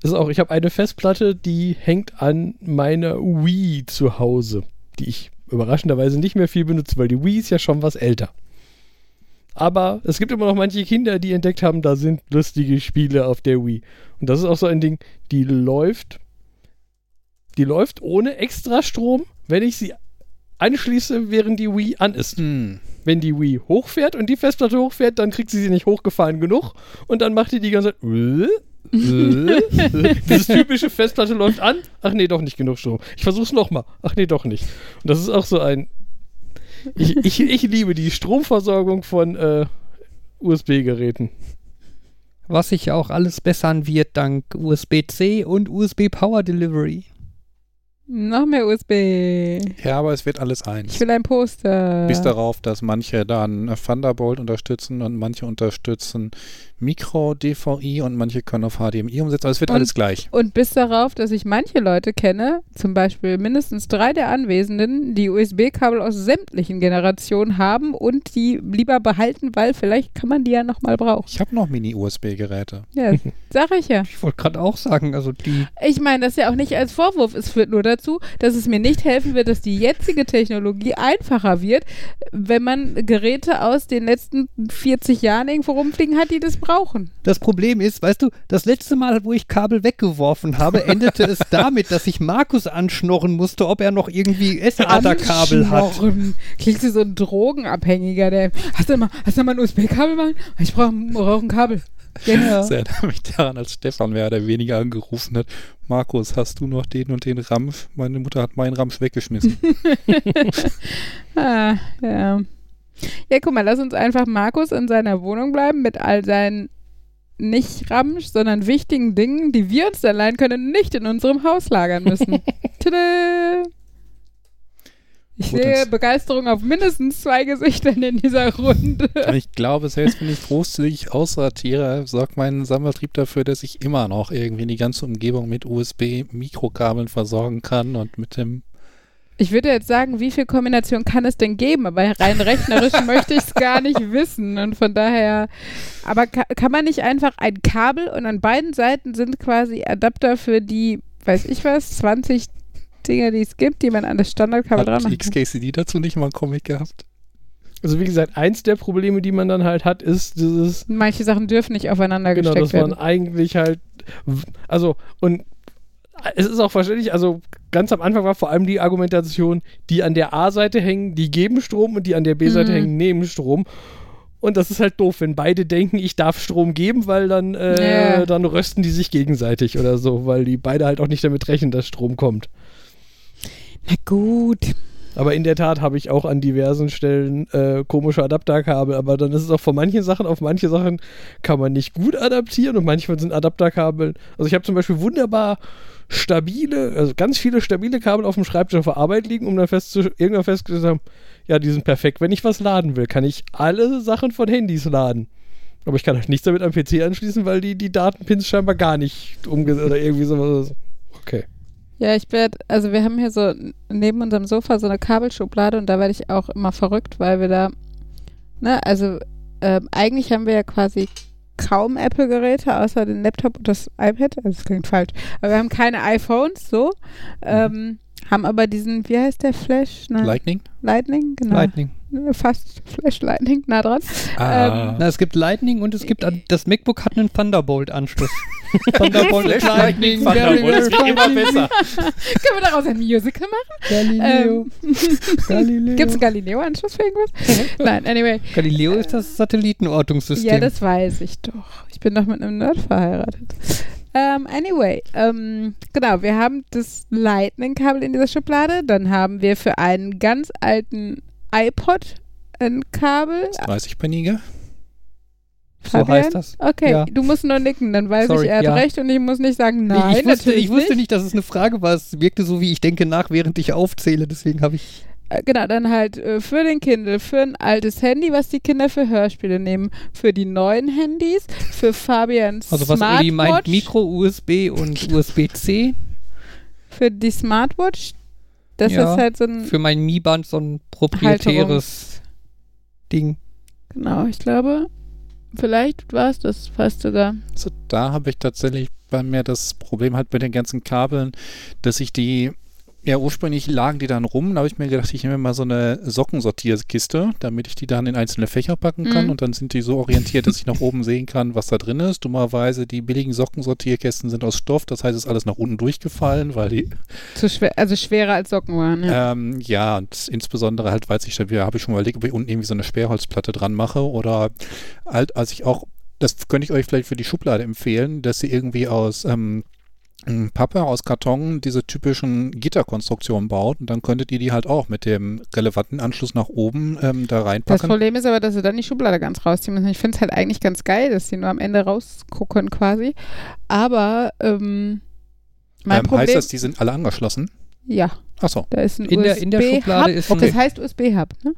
S4: ist auch, ich habe eine Festplatte, die hängt an meiner Wii zu Hause, die ich überraschenderweise nicht mehr viel benutze, weil die Wii ist ja schon was älter. Aber es gibt immer noch manche Kinder, die entdeckt haben, da sind lustige Spiele auf der Wii. Und das ist auch so ein Ding, die läuft, die läuft ohne extra Strom, wenn ich sie anschließe, während die Wii an ist
S3: Hm.
S4: wenn die Wii hochfährt und die Festplatte hochfährt, dann kriegt sie sie nicht hochgefahren genug und dann macht die die ganze Zeit. Dieses typische Festplatte läuft an. Ach nee, doch nicht genug Strom. Ich versuch's nochmal. Ach nee, doch nicht. Und das ist auch so ein. Ich, ich, ich liebe die Stromversorgung von äh, USB-Geräten.
S1: Was sich auch alles bessern wird dank USB-C und USB Power Delivery.
S2: Noch mehr USB.
S3: Ja, aber es wird alles
S2: Ich
S3: eins.
S2: will ein Poster.
S3: Bis darauf, dass manche dann Thunderbolt unterstützen und manche unterstützen Micro DVI und manche können auf HDMI umsetzen. Aber es wird
S2: Und-
S3: alles gleich.
S2: Und bis darauf, dass ich manche Leute kenne, zum Beispiel mindestens drei der Anwesenden, die USB-Kabel aus sämtlichen Generationen haben und die lieber behalten, weil vielleicht kann man die ja nochmal brauchen.
S3: Ich habe noch Mini-USB-Geräte.
S2: Ja, sag ich ja.
S1: Ich wollte gerade auch sagen, also die
S2: Ich meine das ja auch nicht als Vorwurf. Es führt nur dazu, dass es mir nicht helfen wird, dass die jetzige Technologie einfacher wird, wenn man Geräte aus den letzten 40 Jahren irgendwo rumfliegen hat, die das brauchen.
S1: Das Problem ist, weißt du, das letzte Mal, wo ich Kabel weggeworfen habe, endete es damit, dass ich Markus anschnorren musste, ob er noch irgendwie SATA-Kabel hat.
S2: Du so ein Drogenabhängiger, der. Hast du mal, hast du mal ein USB-Kabel, Mann? Ich brauche brauch ein Kabel. Ja.
S3: Das erinnert mich daran, als Stefan mehr oder weniger angerufen hat. Markus, hast du noch den und den Ramsch? Meine Mutter hat meinen Ramsch weggeschmissen.
S2: Ah, ja. Ja, guck mal, lass uns einfach Markus in seiner Wohnung bleiben mit all seinen nicht Ramsch, sondern wichtigen Dingen, die wir uns dann leihen können, nicht in unserem Haus lagern müssen. Tada! Ich
S3: Gut,
S2: sehe Begeisterung auf mindestens zwei Gesichtern in dieser Runde.
S3: Und ich glaube, selbst wenn ich großzügig ausratiere, sorgt mein Sammeltrieb dafür, dass ich immer noch irgendwie die ganze Umgebung mit USB-Mikrokabeln versorgen kann und mit dem
S2: Ich würde jetzt sagen, wie viel Kombination kann es denn geben? Aber rein rechnerisch möchte ich es gar nicht wissen. Und von daher, aber ka kann man nicht einfach ein Kabel und an beiden Seiten sind quasi Adapter für die, weiß ich was, 20 Dinger, die es gibt, die man an das Standardkabel dran
S3: hat
S2: macht.
S3: XKCD dazu nicht mal einen Comic gehabt.
S4: Also wie gesagt, eins der Probleme, die man dann halt hat, ist dieses,
S2: Manche Sachen dürfen nicht aufeinander
S4: genau,
S2: gesteckt
S4: dass man
S2: werden.
S4: eigentlich halt, also und es ist auch verständlich, also ganz am Anfang war vor allem die Argumentation, die an der A-Seite hängen, die geben Strom und die an der B-Seite
S2: Mhm.
S4: hängen, nehmen Strom. Und das ist halt doof, wenn beide denken, ich darf Strom geben, weil dann, äh,
S2: Ja.
S4: dann rösten die sich gegenseitig oder so, weil die beide halt auch nicht damit rechnen, dass Strom kommt.
S2: Na gut.
S4: Aber in der Tat habe ich auch an diversen Stellen äh, komische Adapterkabel, aber dann ist es auch von manchen Sachen, auf manche Sachen kann man nicht gut adaptieren und manchmal sind Adapterkabel, also ich habe zum Beispiel wunderbar stabile, also ganz viele stabile Kabel auf dem Schreibtisch auf der Arbeit liegen, um dann fest irgendwann festgestellt haben, ja, die sind perfekt, wenn ich was laden will, kann ich alle Sachen von Handys laden. Aber ich kann halt nichts damit am PC anschließen, weil die, die Datenpins scheinbar gar nicht umgesetzt oder irgendwie sowas. Okay.
S2: Ja, ich werde, also wir haben hier so neben unserem Sofa so eine Kabelschublade und da werde ich auch immer verrückt, weil wir da, ne, also ähm, eigentlich haben wir ja quasi kaum Apple-Geräte, außer den Laptop und das iPad. Also das klingt falsch. Aber wir haben keine iPhones, so. Ähm, haben aber diesen, wie heißt der Flash? Ne?
S3: Lightning?
S2: Lightning, genau.
S1: Lightning.
S2: Fast Flash Lightning, nah dran.
S3: Ah.
S1: Na, es gibt Lightning und es gibt, das MacBook hat einen Thunderbolt-Anschluss. Thunderbolt
S3: Flash,
S1: Lightning,
S3: Thunderbolt, das wird immer besser.
S2: Können wir daraus ein Musical machen?
S1: Galileo. Galileo.
S2: Gibt es einen Galileo-Anschluss für irgendwas? Nein, anyway.
S1: Galileo ist das Satellitenortungssystem.
S2: Ja, das weiß ich doch. Ich bin doch mit einem Nerd verheiratet. Ähm, anyway, ähm, genau, wir haben das Lightning-Kabel in dieser Schublade. Dann haben wir für einen ganz alten iPod ein Kabel.
S3: 30 Penige.
S1: so
S2: Fabian?
S1: heißt das.
S2: Okay,
S1: Ja.
S2: du musst nur nicken, dann weiß
S1: Sorry,
S2: ich, er hat
S1: ja.
S2: recht und ich muss nicht sagen, nein,
S1: ich, wusste,
S2: natürlich
S1: ich wusste
S2: nicht.
S1: nicht, dass es eine Frage war. Es wirkte so, wie ich denke nach, während ich aufzähle. Deswegen habe ich.
S2: Äh, Genau, dann halt äh, für den Kindle, für ein altes Handy, was die Kinder für Hörspiele nehmen, für die neuen Handys, für Fabians
S1: Also, was
S2: Smartwatch,
S1: Uli meint: Micro, USB und USB-C.
S2: für die Smartwatch. Das
S1: Ja,
S2: ist halt so ein
S1: Für mein Mi-Band so ein proprietäres Ding.
S2: Genau, ich glaube, vielleicht war es das fast sogar.
S3: Also da habe ich tatsächlich bei mir das Problem halt mit den ganzen Kabeln, dass ich die, ja ursprünglich lagen die dann rum, da habe ich mir gedacht, ich nehme mal so eine Sockensortierkiste, damit ich die dann in einzelne Fächer packen kann
S2: Mhm.
S3: und dann sind die so orientiert, dass ich nach oben sehen kann, was da drin ist. Dummerweise, die billigen Sockensortierkästen sind aus Stoff, das heißt, es ist alles nach unten durchgefallen, weil die
S2: schwer, also schwerer als Socken waren. Ja.
S3: ähm, ja, und insbesondere halt, weil ich da habe ich schon überlegt, ob ich unten irgendwie so eine Sperrholzplatte dran mache oder halt, als ich auch, das könnte ich euch vielleicht für die Schublade empfehlen, dass sie irgendwie aus ähm, Pappe, aus Karton diese typischen Gitterkonstruktionen baut und dann könntet ihr die halt auch mit dem relevanten Anschluss nach oben ähm, da
S2: Das
S3: reinpacken.
S2: Problem ist aber, dass sie dann die Schublade ganz rausziehen müssen. Ich finde es halt eigentlich ganz geil, dass sie nur am Ende rausgucken quasi. Aber ähm, mein
S3: Ähm,
S2: Problem
S3: heißt das, die sind alle angeschlossen?
S2: ja,
S3: Achso.
S2: da ist ein
S1: In der, in der. Schublade ist
S2: Das
S1: ein,
S2: heißt USB-Hub, ne?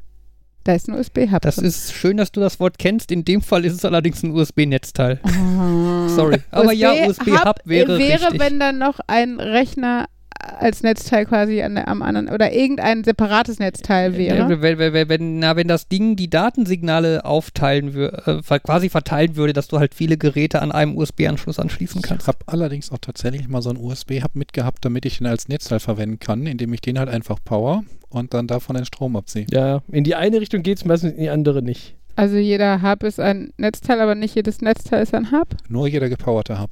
S2: Da ist ein USB-Hub.
S1: Das
S2: drin.
S1: ist schön, dass du das Wort kennst. In dem Fall ist es allerdings ein USB-Netzteil.
S2: Ah.
S1: Sorry. Aber ja, USB-Hub wäre
S2: wäre,
S1: richtig.
S2: wenn dann noch ein Rechner als Netzteil quasi an der, am anderen oder irgendein separates Netzteil wäre.
S1: Äh, Wenn, wenn, wenn, wenn, na, wenn das Ding die Datensignale aufteilen würde, äh, quasi verteilen würde, dass du halt viele Geräte an einem USB-Anschluss anschließen
S3: Ich
S1: kannst.
S3: habe allerdings auch tatsächlich mal so einen USB-Hub mitgehabt, damit ich den als Netzteil verwenden kann, indem ich den halt einfach power und dann davon den Strom abziehe.
S4: Ja, in die eine Richtung geht es meistens, in die andere nicht.
S2: Also jeder Hub ist ein Netzteil, aber nicht jedes Netzteil ist ein Hub.
S3: Nur jeder gepowerte Hub.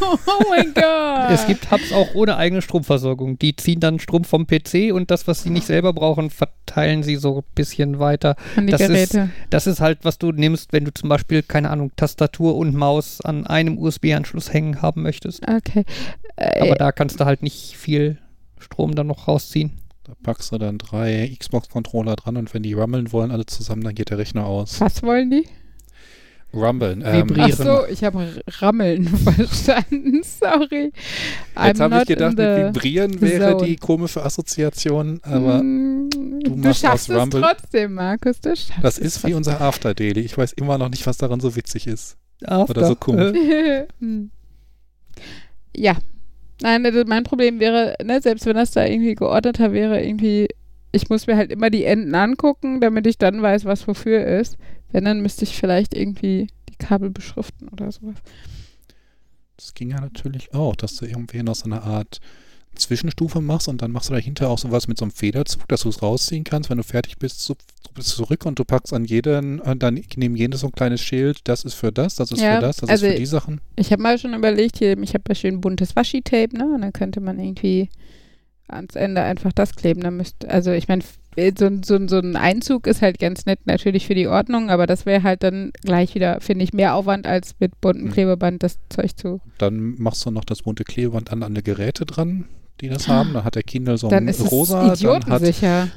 S2: Oh mein Gott.
S1: Es gibt Hubs auch ohne eigene Stromversorgung. Die ziehen dann Strom vom PC und das, was sie nicht selber brauchen, verteilen sie so ein bisschen weiter.
S2: an die
S1: das ist-
S2: Geräte.
S1: Das ist halt, was du nimmst, wenn du zum Beispiel, keine Ahnung, Tastatur und Maus an einem USB-Anschluss hängen haben möchtest.
S2: Okay. Äh,
S1: Aber da kannst du halt nicht viel Strom dann noch rausziehen.
S3: Da packst du dann drei Xbox-Controller dran und wenn die rummeln wollen, alle zusammen, dann geht der Rechner aus.
S2: was wollen die?
S3: Rummeln. Ähm,
S1: Vibrieren.
S2: Ach so, ich habe Rammeln verstanden. Sorry.
S3: jetzt
S2: I'm
S3: habe ich gedacht, Vibrieren wäre
S2: zone.
S3: die komische Assoziation, aber
S2: Mm,
S3: du
S2: du
S3: machst
S2: schaffst
S3: aus
S2: es trotzdem, Markus. Du schaffst
S3: das
S2: es
S3: ist wie unser After Daily. Ich weiß immer noch nicht, was daran so witzig ist.
S1: After,
S3: Oder so komisch.
S2: Hm. ja. Nein, das- mein Problem wäre, ne, selbst wenn das da irgendwie geordneter wäre, irgendwie, ich muss mir halt immer die Enden angucken, damit ich dann weiß, was wofür ist. Wenn, dann müsste ich vielleicht irgendwie die Kabel beschriften oder sowas.
S3: Das ging ja natürlich auch, dass du irgendwie noch so eine Art Zwischenstufe machst und dann machst du dahinter auch sowas mit so einem Federzug, dass du es rausziehen kannst. Wenn du fertig bist, du bist zurück und du packst an jeden, äh, dann neben jedes so ein kleines Schild, das ist für das, das ist
S2: Ja,
S3: für das, das
S2: also
S3: ist für die Sachen.
S2: Ich habe mal schon überlegt, hier, ich habe ja schön buntes Washi-Tape, ne? Und dann könnte man irgendwie ans Ende einfach das kleben. Dann müsste, also ich meine, so, ein- so, so ein Einzug ist halt ganz nett natürlich für die Ordnung, aber das wäre halt dann gleich wieder, finde ich, mehr Aufwand, als mit buntem
S3: Mhm.
S2: Klebeband das Zeug zu.
S3: Dann machst du noch das bunte Klebeband an, an die Geräte dran. die das haben. Dann hat der Kindle so ein rosa, dann hat,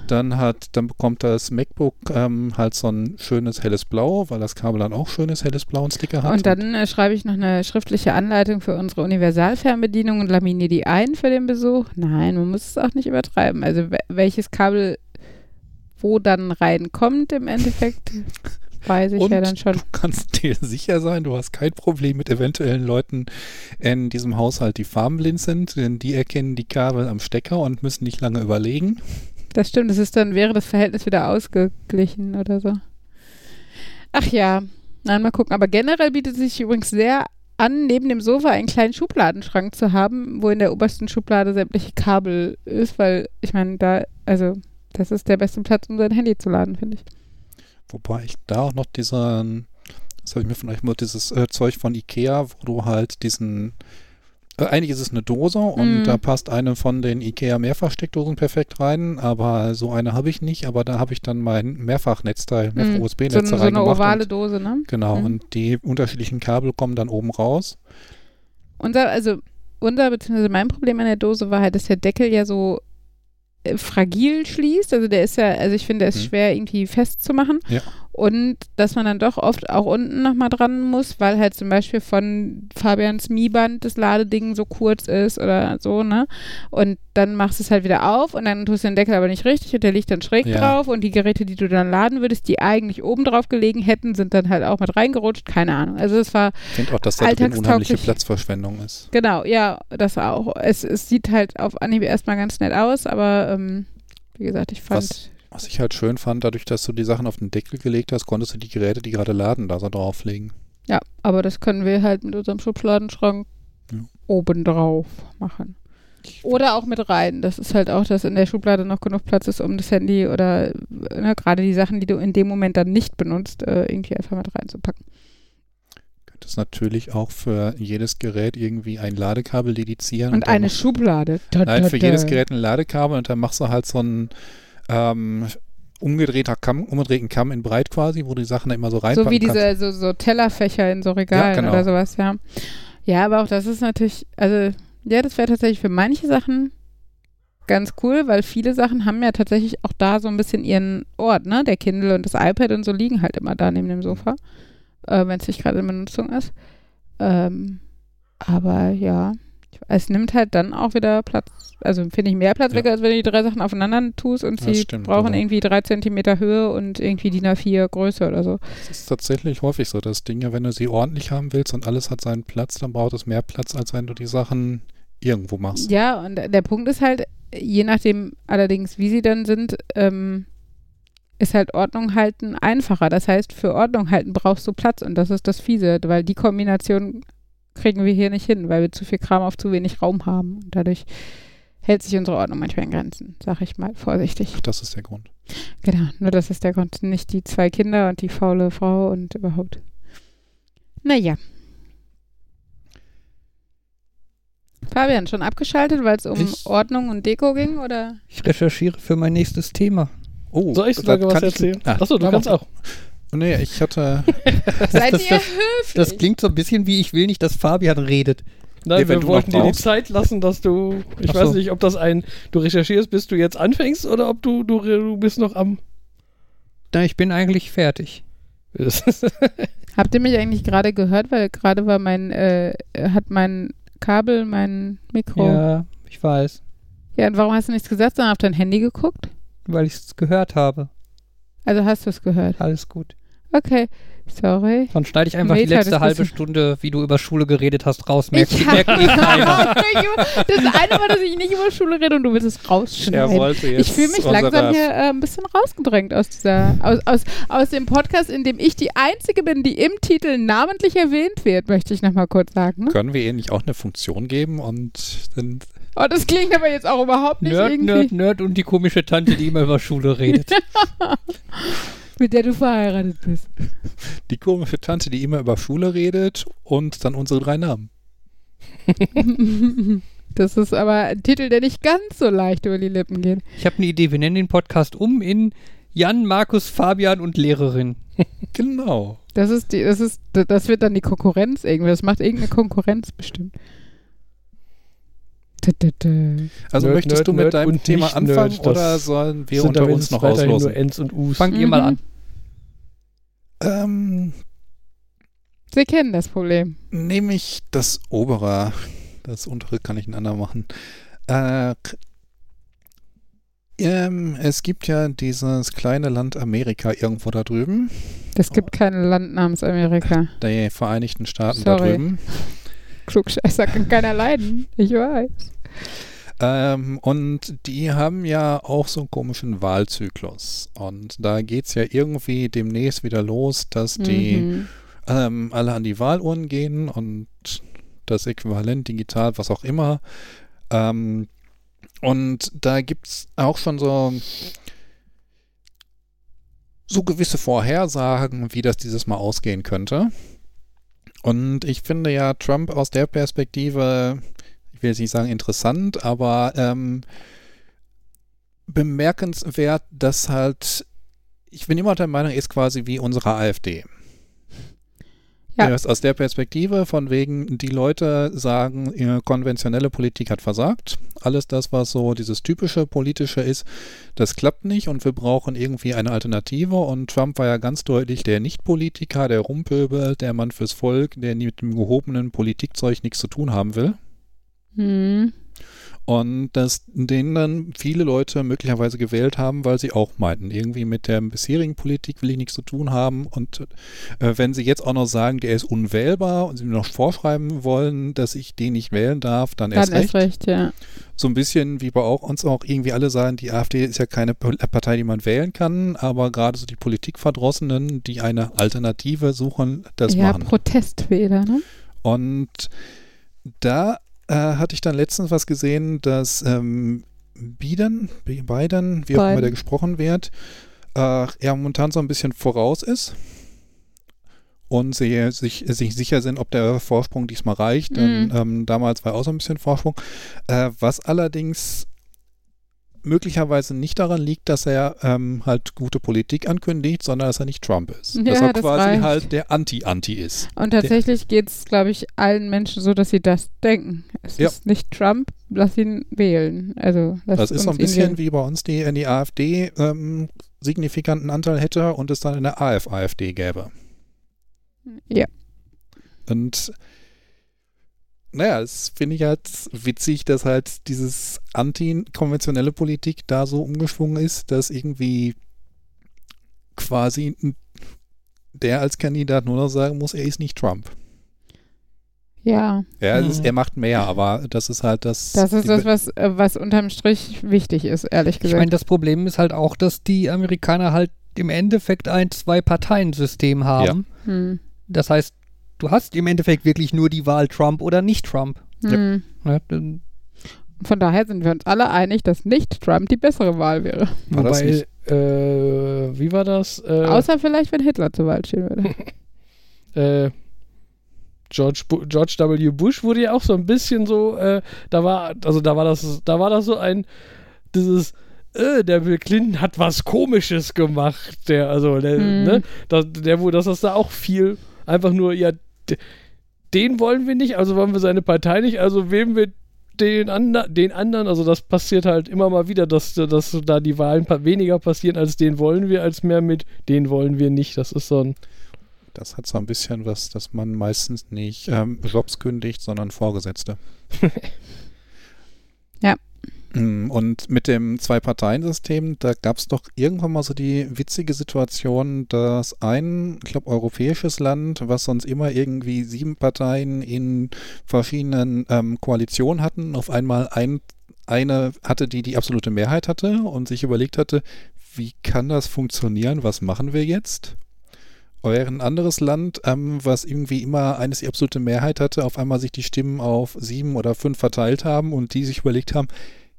S3: dann hat, dann bekommt das MacBook ähm, halt so ein schönes helles Blau, weil das Kabel dann auch schönes helles Blau und Sticker hat.
S2: Und dann äh, schreibe ich noch eine schriftliche Anleitung für unsere Universalfernbedienung und laminiere die ein für den Besuch. Nein, man muss es auch nicht übertreiben. Also we- welches Kabel wo dann reinkommt im Endeffekt, weiß ich
S3: Und
S2: ja dann schon.
S3: Du kannst dir sicher sein, du hast kein Problem mit eventuellen Leuten in diesem Haushalt, die farbenblind sind, denn die erkennen die Kabel am Stecker und müssen nicht lange überlegen.
S2: Das stimmt, das ist dann, wäre das Verhältnis wieder ausgeglichen oder so. Ach ja, nein, mal gucken. Aber generell bietet es sich übrigens sehr an, neben dem Sofa einen kleinen Schubladenschrank zu haben, wo in der obersten Schublade sämtliche Kabel ist, weil ich meine, da, also, das ist der beste Platz, um sein Handy zu laden, finde ich.
S3: Wobei ich da auch noch diesen, das habe ich mir von euch mal dieses äh, Zeug von Ikea, wo du halt diesen, äh, eigentlich ist es eine Dose und
S2: Mhm.
S3: da passt eine von den Ikea Mehrfachsteckdosen perfekt rein, aber so eine habe ich nicht, aber da habe ich dann mein Mehrfachnetzteil,
S2: Mhm.
S3: Mehrfach-USB-Netz
S2: So, eine- so eine ovale
S3: und,
S2: Dose, ne?
S3: genau,
S2: Mhm.
S3: und die unterschiedlichen Kabel kommen dann oben raus.
S2: Unser, also, unser, beziehungsweise mein Problem an der Dose war halt, dass der Deckel ja so fragil schließt. Also der ist ja, also ich finde, der ist
S3: Mhm.
S2: schwer irgendwie festzumachen.
S3: Ja.
S2: Und dass man dann doch oft auch unten nochmal dran muss, weil halt zum Beispiel von Fabians Mi-Band das Ladeding so kurz ist oder so, ne? Und dann machst du es halt wieder auf und dann tust du den Deckel aber nicht richtig und der liegt dann schräg
S3: Ja.
S2: drauf und die Geräte, die du dann laden würdest, die eigentlich oben drauf gelegen hätten, sind dann halt auch mit reingerutscht. Keine Ahnung. Also es war
S3: Ich finde auch, dass da drin unheimliche. Platzverschwendung ist.
S2: Genau, ja, das auch. Es, es sieht halt auf Anhieb erstmal ganz nett aus, aber ähm, wie gesagt, ich fand.
S3: Was- Was ich halt schön fand, dadurch, dass du die Sachen auf den Deckel gelegt hast, konntest du die Geräte, die gerade laden, da so drauflegen.
S2: Ja, aber das können wir halt mit unserem Schubladenschrank
S3: Ja.
S2: obendrauf machen. Oder auch mit rein. Das ist halt auch, dass in der Schublade noch genug Platz ist, um das Handy oder ne, gerade die Sachen, die du in dem Moment dann nicht benutzt, äh, irgendwie einfach mit reinzupacken.
S3: Könntest natürlich auch für jedes Gerät irgendwie ein Ladekabel dedizieren.
S2: Und
S3: dann
S2: eine Schublade. Da,
S3: Nein,
S2: da,
S3: für
S2: da.
S3: jedes Gerät ein Ladekabel und dann machst du halt so einen ähm, umgedrehter Kamm, umgedrehten Kamm in breit quasi, wo du die Sachen da immer so reinpacken
S2: So wie
S3: kannst.
S2: diese so, so Tellerfächer in so Regalen
S3: genau.
S2: oder sowas, ja. Ja, aber auch das ist natürlich, also ja, das wäre tatsächlich für manche Sachen ganz cool, weil viele Sachen haben ja tatsächlich auch da so ein bisschen ihren Ort, ne? Der Kindle und das iPad und so liegen halt immer da neben dem Sofa, äh, wenn es nicht gerade in Benutzung ist. Ähm, aber ja, es nimmt halt dann auch wieder Platz, also finde ich mehr Platz
S3: Ja.
S2: weg, als wenn du die drei Sachen aufeinander tust und
S3: Das
S2: sie
S3: stimmt,
S2: brauchen
S3: also.
S2: irgendwie drei Zentimeter Höhe und irgendwie DIN A4 Größe oder so.
S3: Das ist tatsächlich häufig so, dass Dinge, wenn du sie ordentlich haben willst und alles hat seinen Platz, dann braucht es mehr Platz, als wenn du die Sachen irgendwo machst.
S2: Ja, und der Punkt ist halt, je nachdem allerdings, wie sie dann sind, ähm, ist halt Ordnung halten einfacher. Das heißt, für Ordnung halten brauchst du Platz und das ist das Fiese, weil die Kombination kriegen wir hier nicht hin, weil wir zu viel Kram auf zu wenig Raum haben. Und dadurch hält sich unsere Ordnung manchmal in Grenzen, sag ich mal vorsichtig.
S3: Ach, das ist der Grund.
S2: Genau, nur das ist der Grund. Nicht die zwei Kinder und die faule Frau und überhaupt. Naja. Fabian, schon abgeschaltet, weil es um
S3: Ich-
S2: Ordnung und Deko ging, oder?
S1: Ich recherchiere für mein nächstes Thema.
S3: Oh,
S4: Soll ich sogar was
S3: ich-
S4: erzählen?
S3: Ah,
S4: Achso, du kannst auch.
S3: Nee, ich hatte.
S2: Seid
S1: das-
S2: ihr
S1: das-
S2: höflich?
S1: Das klingt so ein bisschen wie, ich will nicht, dass Fabian redet.
S4: Nein,
S3: Nee,
S4: wir wollten dir die. Zeit lassen, dass du. Ich
S1: Ach
S4: weiß
S1: so.
S4: nicht, ob das ein. Du recherchierst, bis du jetzt anfängst oder ob du, du, du bist noch am.
S1: Na, ich bin eigentlich fertig.
S2: Habt ihr mich eigentlich gerade gehört? Weil gerade war mein, äh, hat mein Kabel, mein Mikro. Ja.
S1: Ja, ich weiß.
S2: und warum hast du nichts gesagt, sondern auf dein Handy geguckt?
S1: Weil ich es gehört habe.
S2: Also hast du es gehört.
S1: Alles gut.
S2: Okay, sorry.
S1: Dann schneide ich einfach die
S2: Meta
S1: letzte halbe. Stunde, wie du über Schule geredet hast, raus. Merkt,
S2: Ich
S1: merkt eh keiner.
S2: das eine Mal, dass ich nicht über Schule rede und du willst es rausschneiden.
S3: wollte
S2: Ich fühle mich langsam hier äh, ein bisschen rausgedrängt aus dieser, aus, aus, aus dem Podcast, in dem ich die Einzige bin, die im Titel namentlich erwähnt wird, möchte ich nochmal kurz sagen. Ne?
S3: Können wir ihr nicht auch eine Funktion geben und dann.
S2: Oh, das klingt aber jetzt auch überhaupt nicht
S1: Nerd,
S2: irgendwie,
S1: Nerd, Nerd und die komische Tante, die immer über Schule redet.
S2: mit der du verheiratet bist.
S3: Die komische Tante, die immer über Schule redet und dann unsere drei Namen.
S2: Das ist aber ein Titel, der nicht ganz so leicht über die Lippen geht.
S1: Ich habe eine Idee, wir nennen den Podcast um in Jan, Markus, Fabian und Lehrerin.
S3: Genau.
S2: Das ist die, das ist, das wird dann die Konkurrenz irgendwie. Das macht irgendeine Konkurrenz bestimmt. Dö, dö, dö.
S3: Also
S4: Nerd,
S3: möchtest
S4: Nerd,
S3: du mit
S4: Nerd
S3: deinem Thema anfangen oder sollen wir unter
S4: da
S3: uns noch
S4: weiterhin
S3: auslosen?
S4: nur Ends und Us.
S1: Fangt ihr
S2: Mhm.
S1: mal an.
S3: Ähm,
S2: Sie kennen das Problem.
S3: nehme ich das obere. Das untere kann ich ein anderer machen. Äh, ähm, es gibt ja dieses kleine Land Amerika irgendwo da drüben,
S2: Es gibt kein Land namens Amerika.
S3: die Vereinigten Staaten da
S2: Sorry.
S3: drüben.
S2: Klugscheißer kann keiner leiden. Ich weiß.
S3: Ähm, und die haben ja auch so einen komischen Wahlzyklus. Und da geht es ja irgendwie demnächst wieder los, dass die
S2: Mhm.
S3: ähm, alle an die Wahlurnen gehen und das Äquivalent digital, was auch immer. Ähm, und da gibt es auch schon so, so gewisse Vorhersagen, wie das dieses Mal ausgehen könnte. Und ich finde ja Trump aus der Perspektive, ich will jetzt nicht sagen interessant, aber ähm, bemerkenswert, dass halt, ich bin immer der Meinung, ist quasi wie unsere AfD.
S2: Ja.
S3: Aus der Perspektive von wegen, die Leute sagen, konventionelle Politik hat versagt. Alles das, was so dieses typische politische ist, das klappt nicht und wir brauchen irgendwie eine Alternative. Und Trump war ja ganz deutlich der Nicht-Politiker, der Rumpöbel, der Mann fürs Volk, der mit dem gehobenen Politikzeug nichts zu tun haben will.
S2: Mhm.
S3: Und dass den dann viele Leute möglicherweise gewählt haben, weil sie auch meinten, irgendwie mit der bisherigen Politik will ich nichts zu tun haben. Und äh, wenn sie jetzt auch noch sagen, der ist unwählbar und sie mir noch vorschreiben wollen, dass ich den nicht wählen darf, dann,
S2: Dann
S3: erst recht.
S2: ist recht, ja.
S3: So ein bisschen wie bei auch uns auch irgendwie alle sagen, die AfD ist ja keine Partei, die man wählen kann, aber gerade so die Politikverdrossenen, die eine Alternative suchen, das
S2: ja,
S3: machen.
S2: Protestwähler, ne?
S3: Und da äh, hatte ich dann letztens was gesehen, dass ähm, Biden, Biden, wie auch immer der gesprochen wird, äh, er momentan so ein bisschen voraus ist und sie sich, sich sicher sind, ob der Vorsprung diesmal reicht. Denn
S2: Mhm.
S3: ähm, damals war auch so ein bisschen Vorsprung. Äh, was allerdings möglicherweise nicht daran liegt, dass er ähm, halt gute Politik ankündigt, sondern dass er nicht Trump ist.
S2: Ja,
S3: dass er
S2: das
S3: quasi
S2: reicht.
S3: halt der Anti-Anti ist.
S2: Und tatsächlich geht es, glaube ich, allen Menschen so, dass sie das denken. Es
S3: Ja.
S2: ist nicht Trump, lass ihn wählen. Also, lass
S3: Das ist so ein bisschen wie bei uns, die in die AfD ähm, signifikanten Anteil hätte und es dann in der AF-AfD gäbe.
S2: Ja.
S3: Und naja, das finde ich halt witzig, dass halt dieses anti-konventionelle Politik da so umgeschwungen ist, dass irgendwie quasi der als Kandidat nur noch sagen muss, er ist nicht Trump.
S2: Ja,
S3: Ja,
S1: Mhm.
S3: ist, er macht mehr, aber das ist halt das.
S2: das ist das, was, äh, was unterm Strich wichtig ist, ehrlich
S1: Ich
S2: gesagt.
S1: meine, das Problem ist halt auch, dass die Amerikaner halt im Endeffekt ein Zwei-Parteien-System haben.
S2: hm.
S1: Das heißt, du hast im Endeffekt wirklich nur die Wahl Trump oder nicht Trump.
S2: Hm.
S1: Ja,
S2: Von daher sind wir uns alle einig, dass nicht Trump die bessere Wahl wäre.
S3: War das
S4: Wobei,
S3: nicht-
S4: äh, wie war das? Äh,
S2: Außer vielleicht, wenn Hitler zur Wahl stehen würde.
S4: äh, George, Bu George W. Bush wurde ja auch so ein bisschen so, äh, da war, also da war das, da war das so ein, dieses, äh, der Bill Clinton hat was Komisches gemacht, der, also, der,
S2: Hm.
S4: ne, da, der, wo, dass das da auch viel, einfach nur, ja, den wollen wir nicht, also wollen wir seine Partei nicht, also wählen wir den, ander, den anderen, also das passiert halt immer mal wieder, dass, dass da die Wahlen weniger passieren, als den wollen wir, als mehr mit den wollen wir nicht. Das ist so ein,
S3: Das hat so ein bisschen was, dass man meistens nicht ähm, Jobs kündigt, sondern Vorgesetzte.
S2: Ja.
S3: Mm, Und mit dem Zwei-Parteien-System, da gab es doch irgendwann mal so die witzige Situation, dass ein, ich glaube, europäisches Land, was sonst immer irgendwie sieben Parteien in verschiedenen ähm, Koalitionen hatten, auf einmal ein, eine hatte, die die absolute Mehrheit hatte und sich überlegt hatte, wie kann das funktionieren, was machen wir jetzt? Ein anderes Land, ähm, was irgendwie immer eines die absolute Mehrheit hatte, auf einmal sich die Stimmen auf sieben oder fünf verteilt haben und die sich überlegt haben,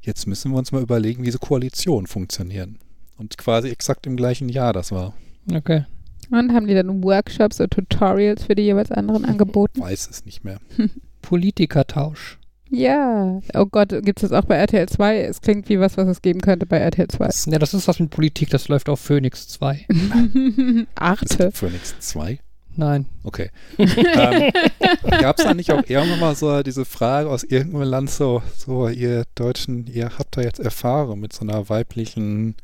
S3: jetzt müssen wir uns mal überlegen, wie diese Koalitionen funktionieren. Und quasi exakt im gleichen Jahr das war.
S1: okay.
S2: Und haben die dann Workshops oder Tutorials für die jeweils anderen angeboten?
S3: Weiß es nicht mehr.
S1: Politikertausch.
S2: Ja. Oh Gott, gibt es das auch bei RTL 2? Es klingt wie was, was es geben könnte bei RTL 2.
S1: Ja, das ist was mit Politik, das läuft auf Phoenix 2.
S3: Es
S2: Achte.
S3: gibt Phoenix 2.
S1: Nein.
S3: Okay. ähm, Gab es da nicht auch irgendwann mal so diese Frage aus irgendeinem Land so, so, ihr Deutschen, ihr habt da jetzt Erfahrung mit so einer weiblichen